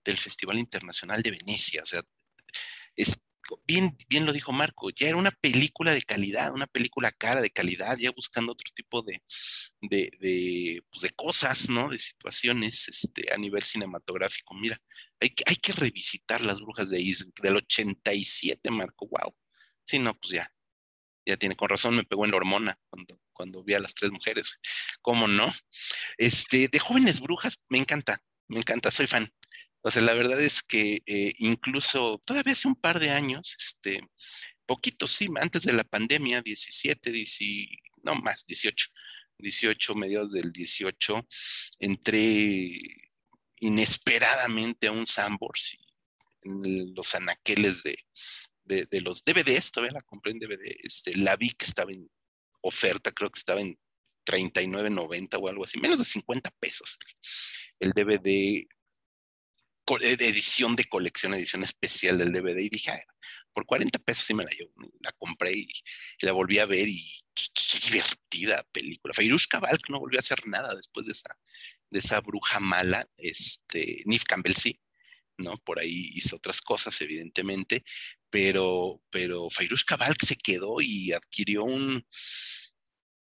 del Festival Internacional de Venecia. O sea, es bien, bien lo dijo Marco, ya era una película de calidad, una película cara de calidad, ya buscando otro tipo de, de, de, pues cosas, ¿no? De situaciones este, a nivel cinematográfico. Mira, hay que, hay que revisitar Las Brujas de Is del 87, Marco, wow. Sí, no, pues ya, ya tiene, con razón me pegó en la hormona cuando, cuando vi a las tres mujeres. ¿Cómo no? Este, de jóvenes brujas, me encanta, me encanta, soy fan. O sea, la verdad es que eh, incluso todavía hace un par de años, este, poquito, sí, antes de la pandemia, 17, 10, no más, 18, 18, mediados del 18, entré inesperadamente a un Sambors en los anaqueles de, de, de, los DVDs, todavía la compré en DVD, este, la vi que estaba en oferta, creo que estaba en 39.90 o algo así, menos de 50 pesos. El DVD edición de colección, edición especial del DVD y dije, por 40 pesos sí me la llevo, la compré y, la volví a ver y qué, divertida película. Fairush Cabal, que no volvió a hacer nada después de esa, de esa bruja mala, este, Nif Campbell sí, ¿no? Por ahí hizo otras cosas, evidentemente, pero, pero Fairush Cabal se quedó y adquirió un,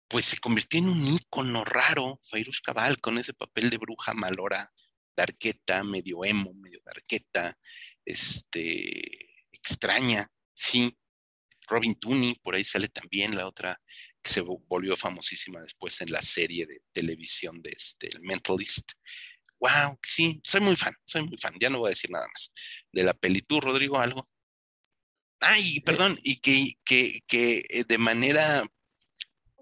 pues se convirtió en un ícono raro, Fairush Cabal, con ese papel de bruja malora darqueta, medio emo, medio darqueta, este, extraña, sí. Robin Tooney, por ahí sale también la otra que se volvió famosísima después en la serie de televisión de este, el Mentalist. Wow, sí, soy muy fan, soy muy fan, ya no voy a decir nada más. De la peli, ¿tú, Rodrigo, algo? Ay, perdón, y que, que, que eh, de manera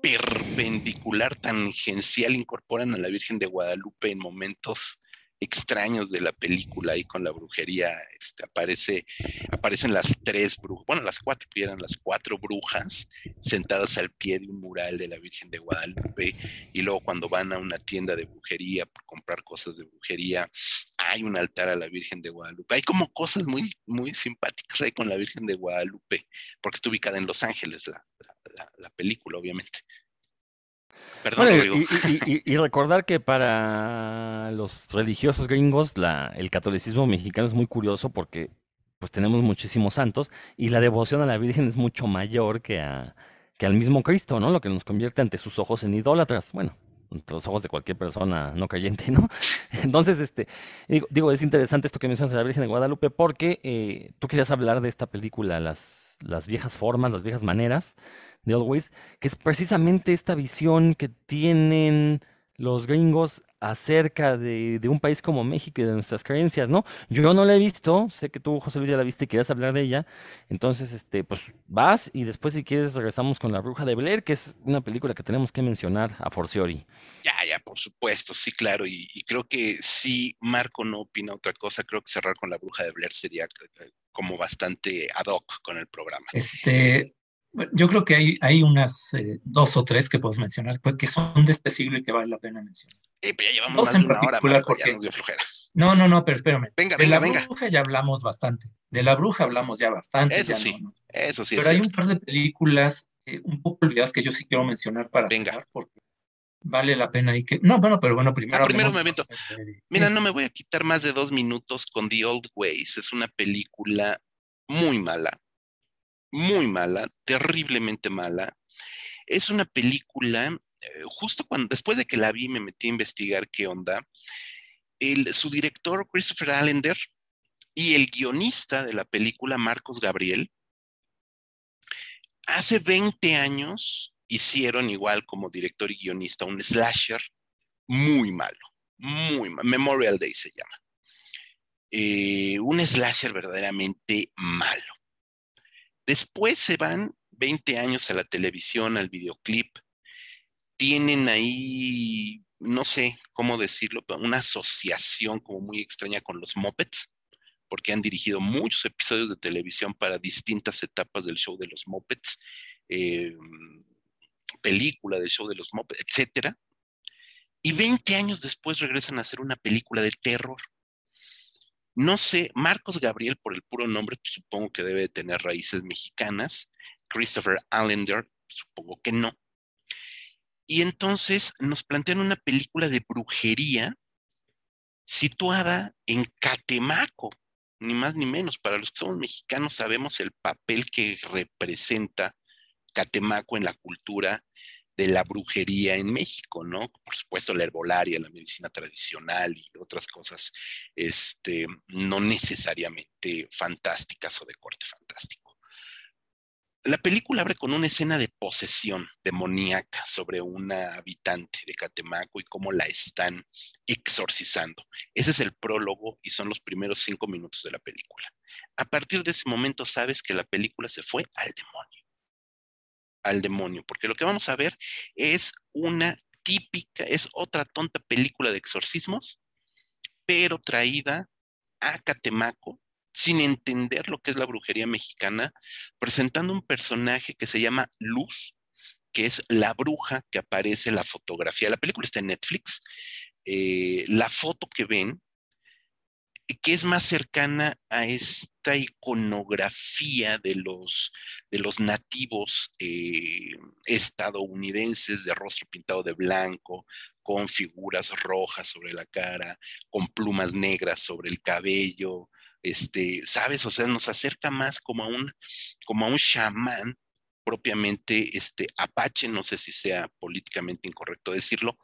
perpendicular, tangencial, incorporan a la Virgen de Guadalupe en momentos extraños de la película y con la brujería, este, aparece, aparecen las tres brujas, bueno, las cuatro, eran las cuatro brujas sentadas al pie de un mural de la Virgen de Guadalupe y luego cuando van a una tienda de brujería por comprar cosas de brujería, hay un altar a la Virgen de Guadalupe. Hay como cosas muy, muy simpáticas ahí con la Virgen de Guadalupe, porque está ubicada en Los Ángeles la película, obviamente. Perdón, y, recordar que para los religiosos gringos la, el catolicismo mexicano es muy curioso porque pues tenemos muchísimos santos y la devoción a la Virgen es mucho mayor que, a, que al mismo Cristo, ¿no? Lo que nos convierte ante sus ojos en idólatras. Bueno, ante los ojos de cualquier persona no creyente, ¿no? [laughs] Entonces, este, digo, es interesante esto que mencionas de la Virgen de Guadalupe porque eh, tú querías hablar de esta película, las, las viejas formas, las viejas maneras de Always, que es precisamente esta visión que tienen los gringos acerca de, de, un país como México y de nuestras creencias, ¿no? Yo no la he visto, sé que tú, José Luis, ya la viste y querías hablar de ella, entonces, este, pues vas y después si quieres regresamos con La Bruja de Blair, que es una película que tenemos que mencionar a forciori. Ya, ya, por supuesto, sí, claro, y, y creo que si Marco no opina otra cosa, creo que cerrar con La Bruja de Blair sería eh, como bastante ad hoc con el programa. Este, yo creo que hay, hay unas eh, dos o tres que puedes mencionar pues, que son de este siglo y que vale la pena mencionar. Sí, pero ya llevamos dos más en de una hora, porque... No, no, no, pero espérame. Venga, de venga, la bruja ya hablamos bastante. De la bruja hablamos ya bastante. Eso sí, eso sí. Pero hay un par de películas eh, un poco olvidadas que yo sí quiero mencionar para venga. porque vale la pena y que... No, bueno, pero bueno, primero... Ah, primero me avento. Mira, no me voy a quitar más de dos minutos con The Old Ways. Es una película muy mala muy mala, terriblemente mala. Es una película, eh, justo cuando, después de que la vi, me metí a investigar qué onda. El, su director, Christopher Allender, y el guionista de la película, Marcos Gabriel, hace 20 años hicieron igual como director y guionista un slasher muy malo, muy malo. Memorial Day se llama. Eh, un slasher verdaderamente malo. Después se van 20 años a la televisión, al videoclip. Tienen ahí, no sé cómo decirlo, una asociación como muy extraña con los Muppets, porque han dirigido muchos episodios de televisión para distintas etapas del show de los Muppets, eh, película del show de los Muppets, etc. Y 20 años después regresan a hacer una película de terror. No sé, Marcos Gabriel, por el puro nombre, pues, supongo que debe tener raíces mexicanas. Christopher Allender, supongo que no. Y entonces nos plantean una película de brujería situada en Catemaco, ni más ni menos. Para los que somos mexicanos sabemos el papel que representa Catemaco en la cultura de la brujería en México, ¿no? Por supuesto, la herbolaria, la medicina tradicional y otras cosas, este, no necesariamente fantásticas o de corte fantástico. La película abre con una escena de posesión demoníaca sobre una habitante de Catemaco y cómo la están exorcizando. Ese es el prólogo y son los primeros cinco minutos de la película. A partir de ese momento sabes que la película se fue al demonio al demonio, porque lo que vamos a ver es una típica, es otra tonta película de exorcismos, pero traída a Catemaco sin entender lo que es la brujería mexicana, presentando un personaje que se llama Luz, que es la bruja que aparece en la fotografía. La película está en Netflix. Eh, la foto que ven que es más cercana a esta iconografía de los, de los nativos eh, estadounidenses de rostro pintado de blanco, con figuras rojas sobre la cara, con plumas negras sobre el cabello, este, ¿sabes? O sea, nos acerca más como a un, como a un chamán propiamente este, apache, no sé si sea políticamente incorrecto decirlo,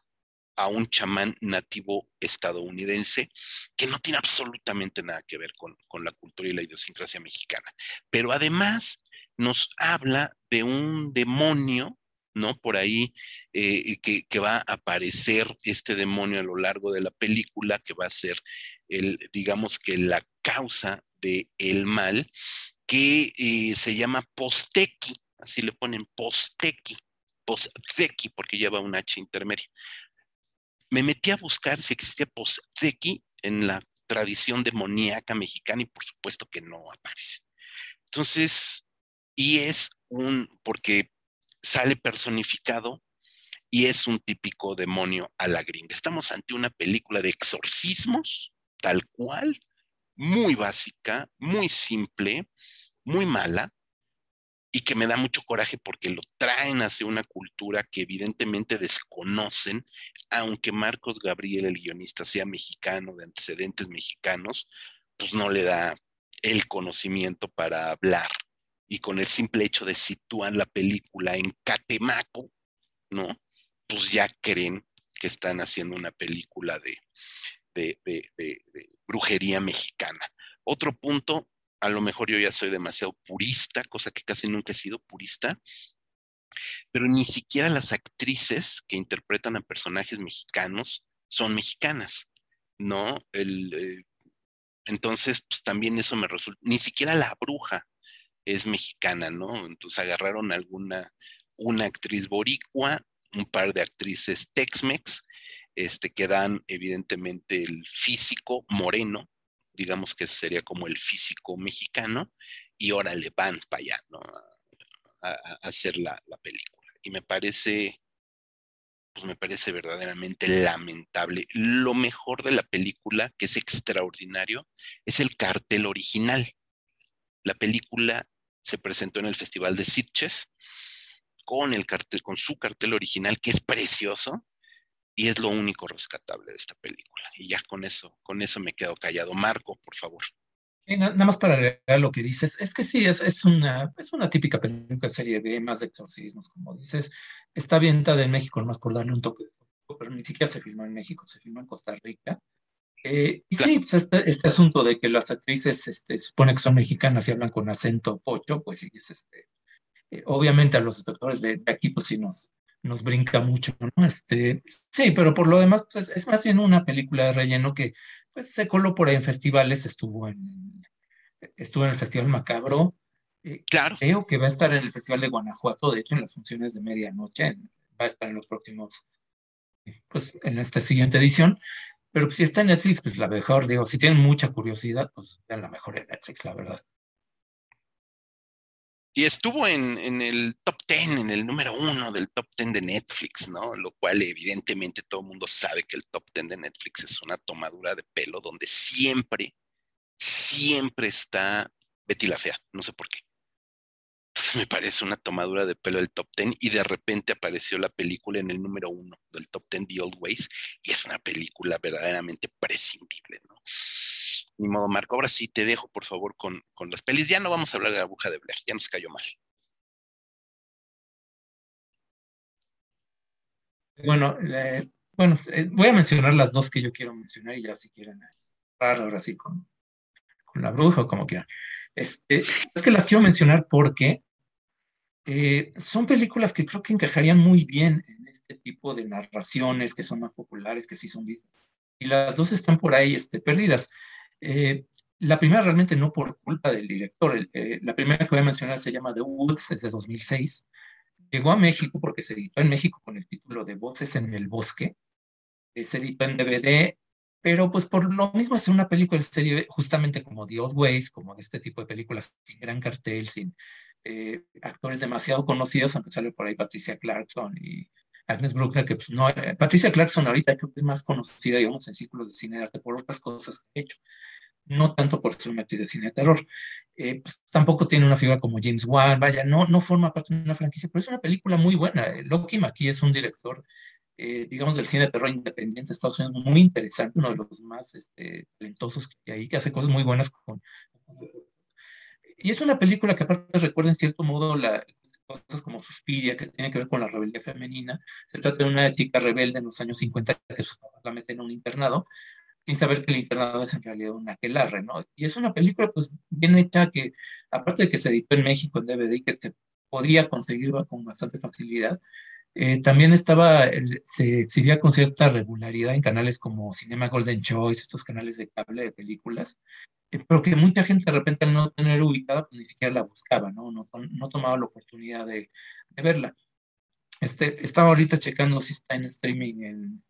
a un chamán nativo estadounidense que no tiene absolutamente nada que ver con, la cultura y la idiosincrasia mexicana. Pero además nos habla de un demonio, ¿no? Por ahí eh, que, va a aparecer este demonio a lo largo de la película, que va a ser el, digamos que la causa del el mal, que eh, se llama Posteki, así le ponen Posteki, Posteki, porque lleva un H intermedia. Me metí a buscar si existía Posteki en la tradición demoníaca mexicana y por supuesto que no aparece. Entonces, y es un, porque sale personificado y es un típico demonio a la gringa. Estamos ante una película de exorcismos, tal cual, muy básica, muy simple, muy mala, y que me da mucho coraje porque lo traen hacia una cultura que evidentemente desconocen, aunque Marcos Gabriel, el guionista, sea mexicano, de antecedentes mexicanos, pues no le da el conocimiento para hablar. Y con el simple hecho de situar la película en Catemaco, ¿no? Pues ya creen que están haciendo una película de, de, de brujería mexicana. Otro punto, a lo mejor yo ya soy demasiado purista, cosa que casi nunca he sido purista, pero ni siquiera las actrices que interpretan a personajes mexicanos son mexicanas, ¿no? Eh, entonces, pues también eso me resulta, ni siquiera la bruja es mexicana, ¿no? Entonces agarraron alguna, una actriz boricua, un par de actrices Tex-Mex, este, que dan evidentemente el físico moreno, digamos que sería como el físico mexicano, y ahora le van para allá, ¿no? A, hacer la, película. Y me parece, pues me parece verdaderamente lamentable. Lo mejor de la película, que es extraordinario, es el cartel original. La película se presentó en el Festival de Sitges con el cartel, con su cartel original, que es precioso, y es lo único rescatable de esta película. Y ya con eso, con eso me quedo callado. Marco, por favor. nada más para agregar lo que dices, es que sí, es, es, una, es una típica película serie B, más de exorcismos, como dices. Está ambientada en México, nomás por darle un toque, pero ni siquiera se filmó en México, se filmó en Costa Rica. Eh, y sí, pues este, este, asunto de que las actrices este, supone que son mexicanas y hablan con acento pocho, pues sí, es este. Eh, obviamente a los espectadores de, de, aquí, pues sí nos, nos brinca mucho, ¿no? Este, sí, pero por lo demás, pues, es más bien una película de relleno que pues, se coló por ahí en festivales, estuvo en, estuvo en el Festival Macabro. Eh, claro. Creo que va a estar en el Festival de Guanajuato, de hecho, en las funciones de medianoche, va a estar en los próximos, pues en esta siguiente edición. Pero pues, si está en Netflix, pues la mejor, digo, si tienen mucha curiosidad, pues vean la mejor en Netflix, la verdad. Y estuvo en, en, el top 10, en el número uno del top 10 de Netflix, ¿no? Lo cual evidentemente todo el mundo sabe que el top 10 de Netflix es una tomadura de pelo donde siempre, siempre está Betty la Fea, no sé por qué. [laughs] Me parece una tomadura de pelo del top 10 y de repente apareció la película en el número uno del top 10 The Old Ways y es una película verdaderamente prescindible, ¿no? Ni modo, Marco. Ahora sí te dejo, por favor, con, con las pelis. Ya no vamos a hablar de la aguja de Blair, ya nos cayó mal. Bueno, bueno, eh, voy a mencionar las dos que yo quiero mencionar y ya si quieren ahora sí con, con la bruja o como quieran. Este, es que las quiero mencionar porque eh, son películas que creo que encajarían muy bien en este tipo de narraciones que son más populares, que sí son vistas. Y las dos están por ahí este, perdidas. Eh, la primera realmente no por culpa del director. Eh, la primera que voy a mencionar se llama The Woods, es de 2006. Llegó a México porque se editó en México con el título de Voces en el Bosque. Se editó en DVD, pero pues por lo mismo es una película de serie justamente como The Old Ways, como de este tipo de películas sin gran cartel, sin actores demasiado conocidos, aunque sale por ahí Patricia Clarkson y Agnes Bruckner, que pues no, Patricia Clarkson ahorita creo que es más conocida, digamos, en círculos de cine de arte por otras cosas que ha hecho, no tanto por ser una de cine de terror. Eh, pues, tampoco tiene una figura como James Wan, vaya, no, no forma parte de una franquicia, pero es una película muy buena. Loki McKee es un director, eh, digamos, del cine de terror independiente de Estados Unidos, muy interesante, uno de los más este, talentosos que hay, que hace cosas muy buenas con, y es una película que aparte recuerda en cierto modo la, cosas como Suspiria, que tiene que ver con la rebeldía femenina. Se trata de una chica rebelde en los años 50 que sus la meten en un internado, sin saber que el internado es en realidad un aquelarre, ¿no? Y es una película, pues, bien hecha que, aparte de que se editó en México en DVD, que se podía conseguir con bastante facilidad, eh, también estaba, se exhibía con cierta regularidad en canales como Cinema Golden Choice, estos canales de cable de películas, pero que mucha gente de repente al no tener ubicada, pues ni siquiera la buscaba, ¿no? No, no tomaba la oportunidad de, de, verla. Este, estaba ahorita checando si está en streaming en,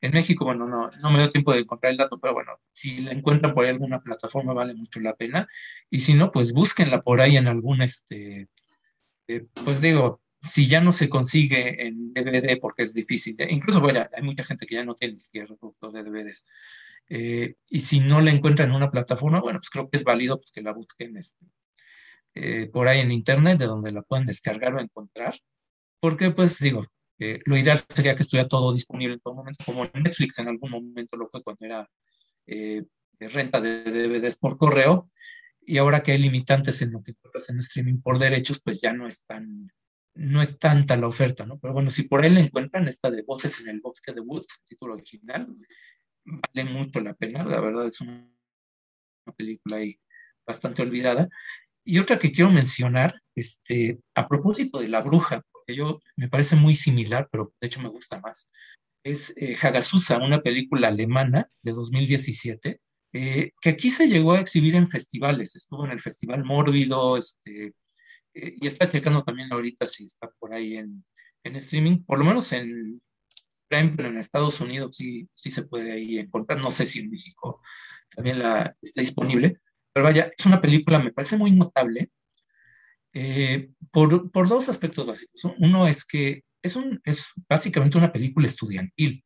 en México, bueno, no, no me dio tiempo de encontrar el dato, pero bueno, si la encuentran por ahí alguna plataforma vale mucho la pena. Y si no, pues búsquenla por ahí en algún, este, eh, pues digo, si ya no se consigue en DVD porque es difícil, incluso, bueno, hay mucha gente que ya no tiene ni siquiera reproductor de DVDs. Eh, y si no la encuentran en una plataforma, bueno, pues creo que es válido pues, que la busquen este, eh, por ahí en internet, de donde la puedan descargar o encontrar. Porque, pues digo, eh, lo ideal sería que estuviera todo disponible en todo momento, como Netflix en algún momento lo fue cuando era renta de DVDs por correo. Y ahora que hay limitantes en lo que encuentras en streaming por derechos, pues ya no es tan, no es tanta la oferta, ¿no? Pero bueno, si por ahí la encuentran, esta de Voces en el Bosque de Woods, título original, vale mucho la pena, la verdad es una, película ahí bastante olvidada. Y otra que quiero mencionar, este, a propósito de La Bruja, porque yo me parece muy similar, pero de hecho me gusta más, es eh, Hagasusa, una película alemana de 2017, eh, que aquí se llegó a exhibir en festivales, estuvo en el Festival Mórbido, este, eh, y está checando también ahorita si está por ahí en, en streaming, por lo menos en pero en Estados Unidos sí, sí se puede ahí encontrar, no sé si en México también la, está disponible, pero vaya, es una película, me parece muy notable eh, por, por, dos aspectos básicos. Uno es que es, un, es básicamente una película estudiantil.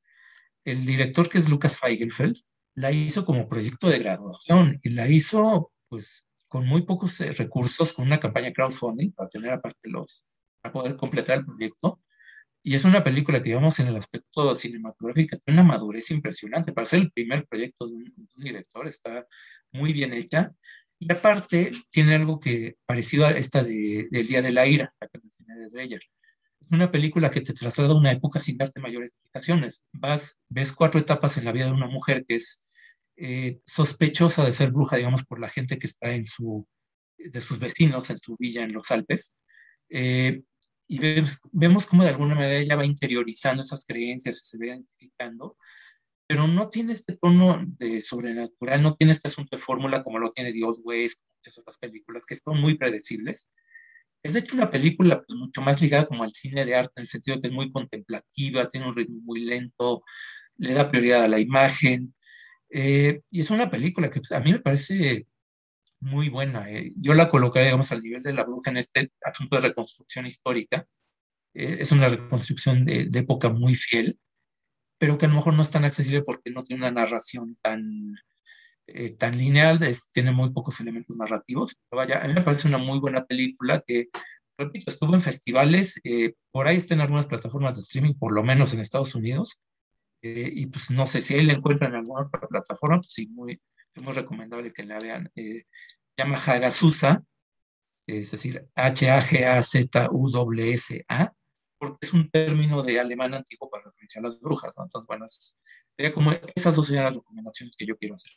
El director, que es Lucas Feigelfeld, la hizo como proyecto de graduación y la hizo pues con muy pocos eh, recursos, con una campaña crowdfunding para tener aparte los, para poder completar el proyecto. Y es una película que, digamos, en el aspecto cinematográfico, tiene una madurez impresionante. Para ser el primer proyecto de un, director, está muy bien hecha. Y aparte, tiene algo que parecido a esta de, del Día de la Ira, la que mencioné de Dreyer. Es una película que te traslada a una época sin darte mayores explicaciones. Vas, ves cuatro etapas en la vida de una mujer que es eh, sospechosa de ser bruja, digamos, por la gente que está en su, de sus vecinos en su villa en los Alpes. Eh, y vemos, vemos cómo de alguna manera ella va interiorizando esas creencias, se va identificando, pero no tiene este tono de sobrenatural, no tiene este asunto de fórmula como lo tiene Old Ways, muchas otras películas que son muy predecibles. Es de hecho una película pues, mucho más ligada como al cine de arte, en el sentido de que es muy contemplativa, tiene un ritmo muy lento, le da prioridad a la imagen, eh, y es una película que pues, a mí me parece muy buena. Eh. Yo la colocaría, digamos, al nivel de la bruja en este asunto de reconstrucción histórica. Eh, es una reconstrucción de, época muy fiel, pero que a lo mejor no es tan accesible porque no tiene una narración tan, tan lineal, tiene muy pocos elementos narrativos. Pero vaya, a mí me parece una muy buena película que, repito, estuvo en festivales, por ahí está en algunas plataformas de streaming, por lo menos en Estados Unidos, eh, y pues no sé si ahí la encuentran en alguna plataforma, pues sí, muy, es muy recomendable que la vean. Eh, llama Hagasusa, es decir, H-A-G-A-Z-U-S-A, porque es un término de alemán antiguo para referenciar a las brujas, ¿no? Entonces, bueno, sería como esas dos serían las recomendaciones que yo quiero hacer.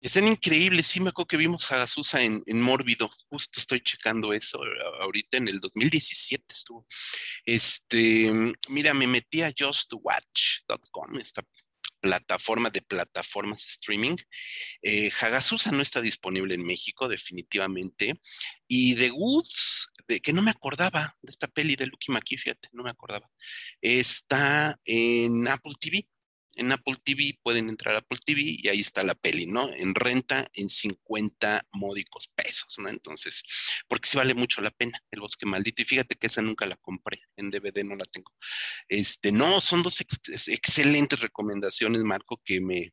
Están increíbles, sí me acuerdo que vimos Hagasusa en, en Mórbido, justo estoy checando eso ahorita en el 2017 estuvo. Este, mira, me metí a justwatch.com, esta plataforma de plataformas streaming. Eh, Hagasusa no está disponible en México, definitivamente. Y The Woods, de, que no me acordaba de esta peli de Lucky McKee, fíjate, no me acordaba, está en Apple TV en Apple TV pueden entrar a Apple TV y ahí está la peli, ¿no? En renta en 50 módicos pesos, ¿no? Entonces, porque sí vale mucho la pena el bosque maldito. Y fíjate que esa nunca la compré, en DVD no la tengo. Este, no, son dos excelentes recomendaciones, Marco, que me,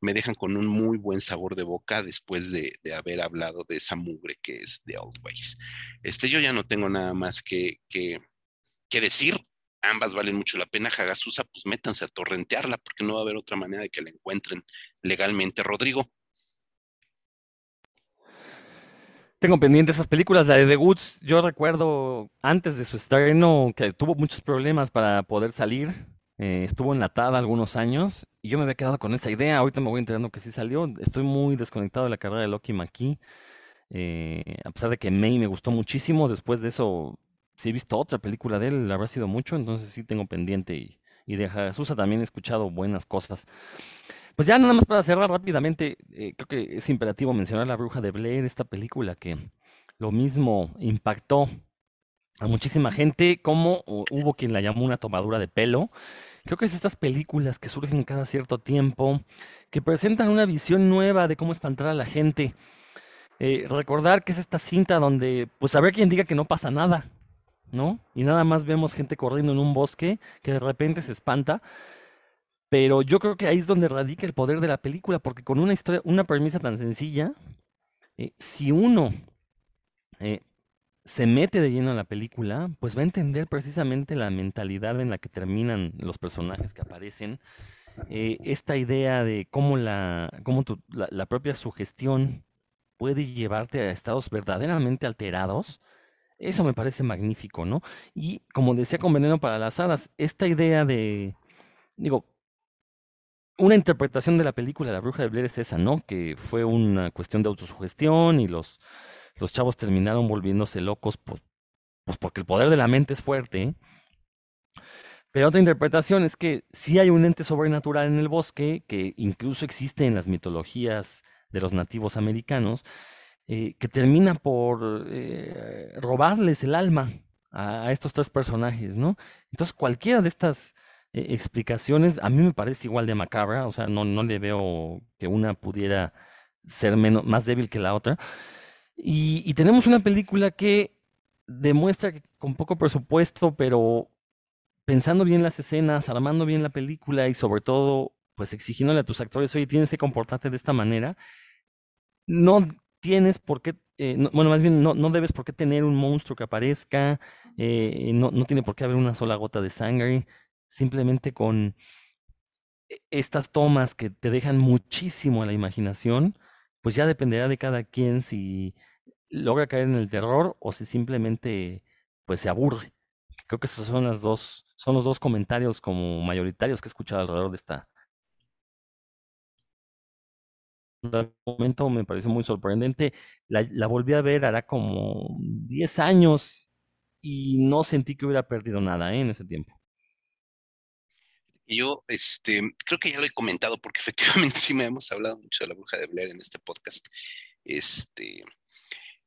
me dejan con un muy buen sabor de boca después de, haber hablado de esa mugre que es The Old Ways. Este, yo ya no tengo nada más que, que, que decir ambas valen mucho la pena. Hagasusa, pues métanse a torrentearla porque no va a haber otra manera de que la encuentren legalmente. Rodrigo. Tengo pendiente esas películas, la de The Woods. Yo recuerdo antes de su estreno que tuvo muchos problemas para poder salir. Eh, estuvo enlatada algunos años y yo me había quedado con esa idea. Ahorita me voy enterando que sí salió. Estoy muy desconectado de la carrera de Loki McKee. Eh, a pesar de que May me gustó muchísimo, después de eso si he visto otra película de él, habrá sido mucho, entonces sí tengo pendiente y, y de Jesús también he escuchado buenas cosas. Pues ya nada más para cerrar rápidamente, eh, creo que es imperativo mencionar La Bruja de Blair, esta película que lo mismo impactó a muchísima gente, como hubo quien la llamó una tomadura de pelo. Creo que es estas películas que surgen cada cierto tiempo, que presentan una visión nueva de cómo espantar a la gente. Eh, recordar que es esta cinta donde, pues a ver quien diga que no pasa nada, ¿no? Y nada más vemos gente corriendo en un bosque que de repente se espanta. Pero yo creo que ahí es donde radica el poder de la película, porque con una historia, una premisa tan sencilla, eh, si uno eh, se mete de lleno en la película, pues va a entender precisamente la mentalidad en la que terminan los personajes que aparecen. Eh, esta idea de cómo la, cómo la, la, propia sugestión puede llevarte a estados verdaderamente alterados, eso me parece magnífico, ¿no? Y como decía con Veneno para las Hadas, esta idea de, digo, una interpretación de la película La Bruja de Blair es esa, ¿no? Que fue una cuestión de autosugestión y los, los chavos terminaron volviéndose locos pues porque el poder de la mente es fuerte. Pero otra interpretación es que sí hay un ente sobrenatural en el bosque, que incluso existe en las mitologías de los nativos americanos, eh, que termina por eh, robarles el alma a, estos tres personajes, ¿no? Entonces cualquiera de estas eh, explicaciones a mí me parece igual de macabra, o sea, no, no le veo que una pudiera ser menos, más débil que la otra. Y, y tenemos una película que demuestra que con poco presupuesto, pero pensando bien las escenas, armando bien la película y sobre todo, pues exigiéndole a tus actores, oye, tienes que comportarte de esta manera, no tienes por qué, eh, bueno, más bien no, no, debes por qué tener un monstruo que aparezca, eh, no, no tiene por qué haber una sola gota de sangre, simplemente con e, estas tomas que te dejan muchísimo a la imaginación, pues ya dependerá de cada quien si logra caer en el terror o si simplemente pues se aburre. Creo que esos son las dos, son los dos comentarios como mayoritarios que he escuchado alrededor de esta. Momento me pareció muy sorprendente. La, volví a ver hará como 10 años y no sentí que hubiera perdido nada ¿eh? en ese tiempo. Yo, este, creo que ya lo he comentado porque [laughs] efectivamente sí me hemos hablado mucho de la bruja de Blair en este podcast. Este,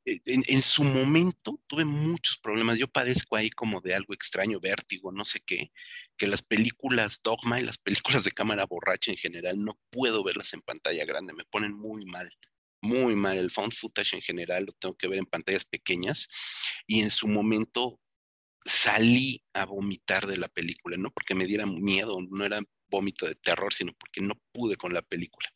e, en, su momento tuve muchos problemas. Yo padezco ahí como de algo extraño, vértigo, no sé qué, que las películas Dogma y las películas de cámara borracha en general no puedo verlas en pantalla grande, me ponen muy mal. Muy mal, el found footage en general lo tengo que ver en pantallas pequeñas y en su momento salí a vomitar de la película, no porque me diera miedo, no era vómito de terror, sino porque no pude con la película.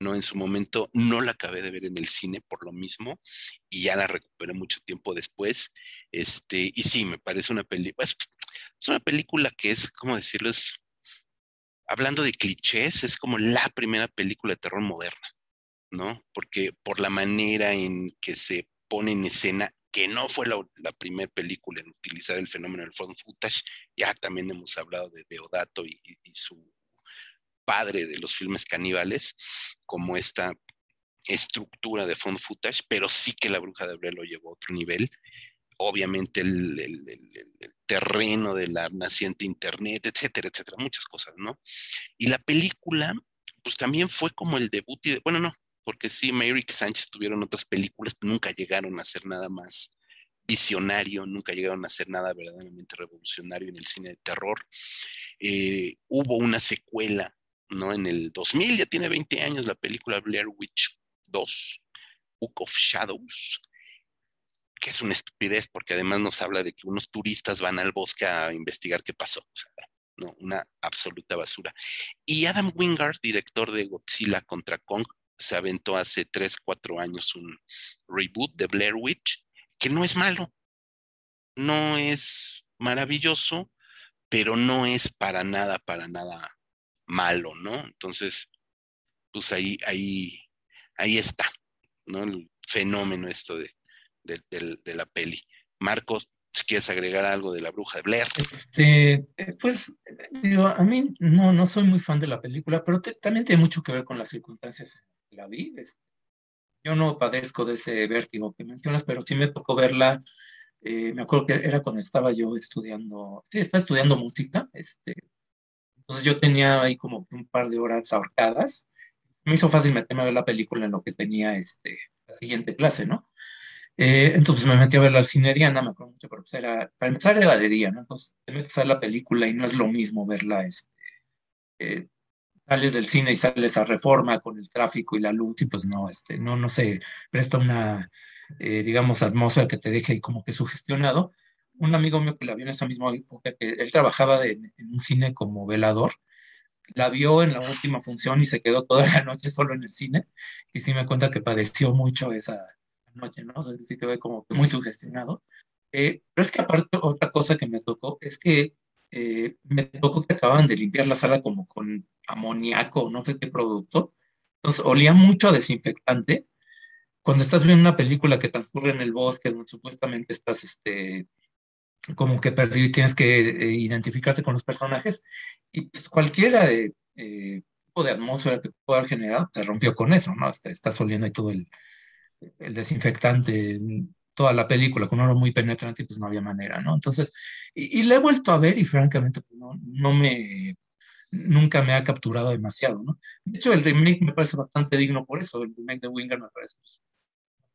No, en su momento no la acabé de ver en el cine por lo mismo y ya la recuperé mucho tiempo después. Este, y sí, me parece una película, es, es, una película que es, ¿cómo decirlo? Hablando de clichés, es como la primera película de terror moderna, ¿no? Porque por la manera en que se pone en escena que no fue la, la primera película en utilizar el fenómeno del found footage. Ya también hemos hablado de Deodato y, su padre de los filmes caníbales, como esta estructura de found footage, pero sí que la bruja de Blair lo llevó a otro nivel. Obviamente el, terreno de la naciente internet, etcétera, etcétera, muchas cosas, ¿no? Y la película, pues también fue como el debut, y de, bueno, no, porque sí, Merrick Sánchez tuvieron otras películas, pero nunca llegaron a hacer nada más visionario, nunca llegaron a hacer nada verdaderamente revolucionario en el cine de terror. Eh, hubo una secuela, ¿no? En el 2000, ya tiene 20 años, la película Blair Witch 2, Book of Shadows, que es una estupidez porque además nos habla de que unos turistas van al bosque a investigar qué pasó. O sea, no, una absoluta basura. Y Adam Wingard, director de Godzilla contra Kong, se aventó hace 3, 4 años un reboot de Blair Witch, que no es malo, no es maravilloso, pero no es para nada, para nada malo, ¿no? Entonces, pues ahí, ahí, ahí está, ¿no? El fenómeno esto de, de, de, la peli. Marcos, si quieres agregar algo de la bruja de Blair. Este, eh, pues, digo, a mí no, no soy muy fan de la película, pero también tiene mucho que ver con las circunstancias la vi. Yo no padezco de ese vértigo que mencionas, pero sí me tocó verla. Eh, me acuerdo que era cuando estaba yo estudiando, sí, estudiando música. Este, entonces yo tenía ahí como un par de horas ahorcadas me hizo fácil meterme a ver la película en lo que tenía este, la siguiente clase, ¿no? Eh, entonces me metí a verla al cine Diana, me acuerdo mucho, pero pues era, para empezar era de día, ¿no? Entonces te metes a ver la película y no es lo mismo verla, este, eh, sales del cine y sales a reforma con el tráfico y la luz y pues no, este, no, no se presta una, eh, digamos, atmósfera que te deje como que sugestionado. Un amigo mío que la vio en esa misma época, que él trabajaba en un cine como velador, la vio en la última función y se quedó toda la noche solo en el cine y sí me cuenta que padeció mucho esa noche, ¿no? O sea, sí quedó como que muy sugestionado. Eh, pero es que aparte otra cosa que me tocó es que eh, me tocó que acababan de limpiar la sala como con amoníaco, no sé qué producto. Entonces olía mucho a desinfectante. Cuando estás viendo una película que transcurre en el bosque, donde supuestamente estás este, como que perdido y tienes que eh, identificarte con los personajes, y pues cualquiera de, eh, tipo de atmósfera que pueda generar se rompió con eso, ¿no? Está, está oliendo ahí todo el, el desinfectante, toda la película con oro muy penetrante y pues no había manera, ¿no? Entonces, y, le he vuelto a ver y francamente pues no, no me, nunca me ha capturado demasiado, ¿no? De hecho, el remake me parece bastante digno por eso, el remake de Winger me parece pues,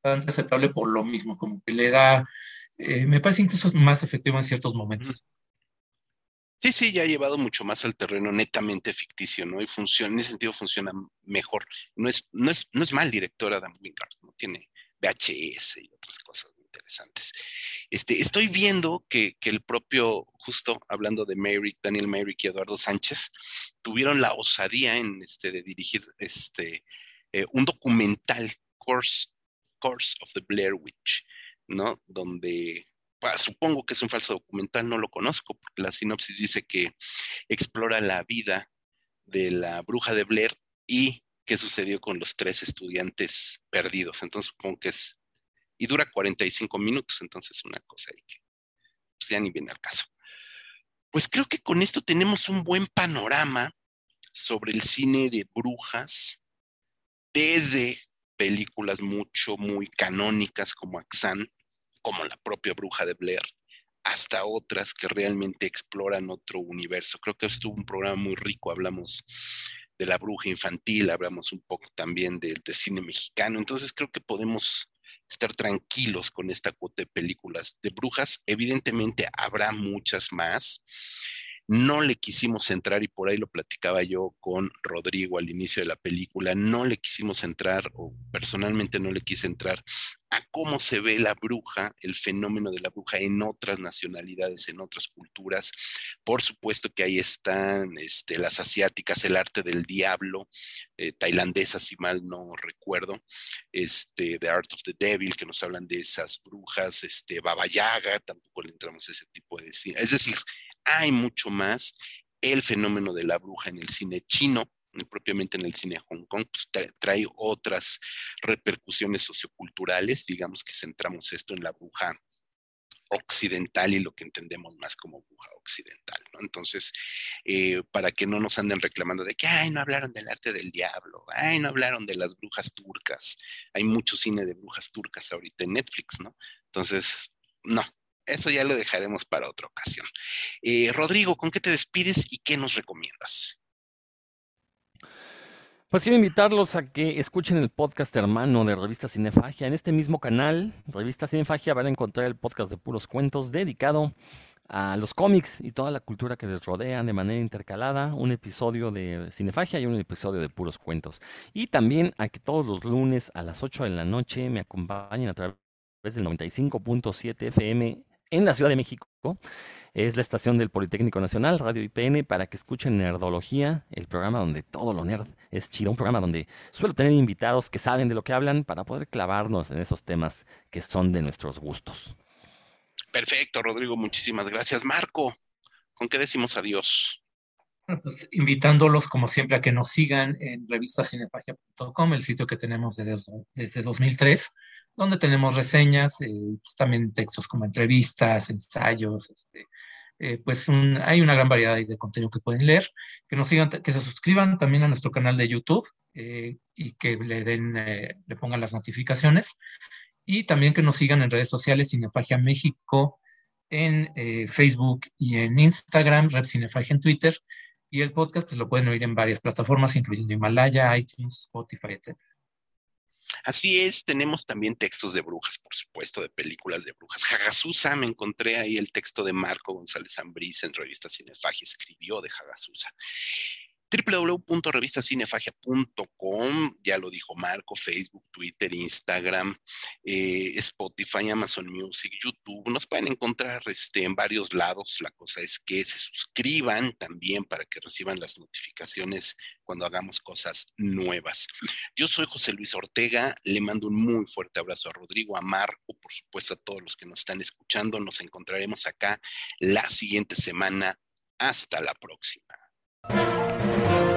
bastante aceptable por lo mismo, como que le da, eh, me parece incluso más efectivo en ciertos momentos. Sí, sí, ya ha llevado mucho más al terreno netamente ficticio, ¿no? Y funciona, en ese sentido funciona mejor. No es, no es, no es mal director Adam Wingard, ¿no? Tiene VHS y otras cosas interesantes. Este, estoy viendo que, el propio, justo hablando de Merrick, Daniel Merrick y Eduardo Sánchez, tuvieron la osadía en, este, de dirigir este, eh, un documental, Course, Course of the Blair Witch, ¿no? Donde supongo que es un falso documental, no lo conozco, porque la sinopsis dice que explora la vida de la bruja de Blair y qué sucedió con los tres estudiantes perdidos. Entonces supongo que es y dura 45 minutos, entonces una cosa ahí que pues, ya ni viene al caso. Pues creo que con esto tenemos un buen panorama sobre el cine de brujas, desde películas mucho, muy canónicas como Axan, como la propia bruja de Blair, hasta otras que realmente exploran otro universo. Creo que estuvo un programa muy rico, hablamos de la bruja infantil, hablamos un poco también del de cine mexicano, entonces creo que podemos estar tranquilos con esta cuota de películas de brujas. Evidentemente habrá muchas más. No le quisimos entrar, y por ahí lo platicaba yo con Rodrigo al inicio de la película, no le quisimos entrar, o personalmente no le quise entrar, a cómo se ve la bruja, el fenómeno de la bruja en otras nacionalidades, en otras culturas. Por supuesto que ahí están este, las asiáticas, el arte del diablo, eh, tailandesa, si mal no recuerdo, este, The Art of the Devil, que nos hablan de esas brujas, este, Baba Yaga, tampoco le entramos a ese tipo de cine. Es decir, hay mucho más. El fenómeno de la bruja en el cine chino, propiamente en el cine de Hong Kong, pues trae, otras repercusiones socioculturales, digamos que centramos esto en la bruja occidental y lo que entendemos más como bruja occidental. Entonces, eh, para que no nos anden reclamando de que, ay, no hablaron del arte del diablo, ay, no hablaron de las brujas turcas, hay mucho cine de brujas turcas ahorita en Netflix, ¿no? Entonces, no, eso ya lo dejaremos para otra ocasión. Eh, Rodrigo, ¿con qué te despides y qué nos recomiendas? Pues quiero invitarlos a que escuchen el podcast hermano de Revista Cinefagia. En este mismo canal, Revista Cinefagia, van a encontrar el podcast de puros cuentos dedicado a los cómics y toda la cultura que les rodea de manera intercalada, un episodio de Cinefagia y un episodio de puros cuentos. Y también a que todos los lunes a las 8 de la noche me acompañen a través del 95.7 FM en la Ciudad de México es la estación del Politécnico Nacional, Radio IPN, para que escuchen Nerdología, el programa donde todo lo nerd es chido, un programa donde suelo tener invitados que saben de lo que hablan para poder clavarnos en esos temas que son de nuestros gustos. Perfecto, Rodrigo, muchísimas gracias. Marco, ¿con qué decimos adiós? pues invitándolos, como siempre, a que nos sigan en revistacinepagia.com, el sitio que tenemos desde, desde 2003 donde tenemos reseñas, eh, pues, también textos como entrevistas, ensayos, este, eh, pues hay una gran variedad de contenido que pueden leer, que nos sigan, que se suscriban también a nuestro canal de YouTube eh, y que le den, le pongan las notificaciones. Y también que nos sigan en redes sociales Cinefagia México en Facebook y en Instagram, Red Cinefagia en Twitter. Y el podcast pues, lo pueden oír en varias plataformas, incluyendo Himalaya, iTunes, Spotify, etc. Así es, tenemos también textos de brujas, por supuesto, de películas de brujas. Hagasusa, me encontré ahí el texto de Marco González Ambrís en revista Cinefagia, escribió de Hagasusa www.revistacinefagia.com, ya lo dijo Marco, Facebook, Twitter, Instagram, eh, Spotify, Amazon Music, YouTube, nos pueden encontrar este, en varios lados. La cosa es que se suscriban también para que reciban las notificaciones cuando hagamos cosas nuevas. Yo soy José Luis Ortega, le mando un muy fuerte abrazo a Rodrigo, a Marco, por supuesto a todos los que nos están escuchando. Nos encontraremos acá la siguiente semana. Hasta la próxima. Música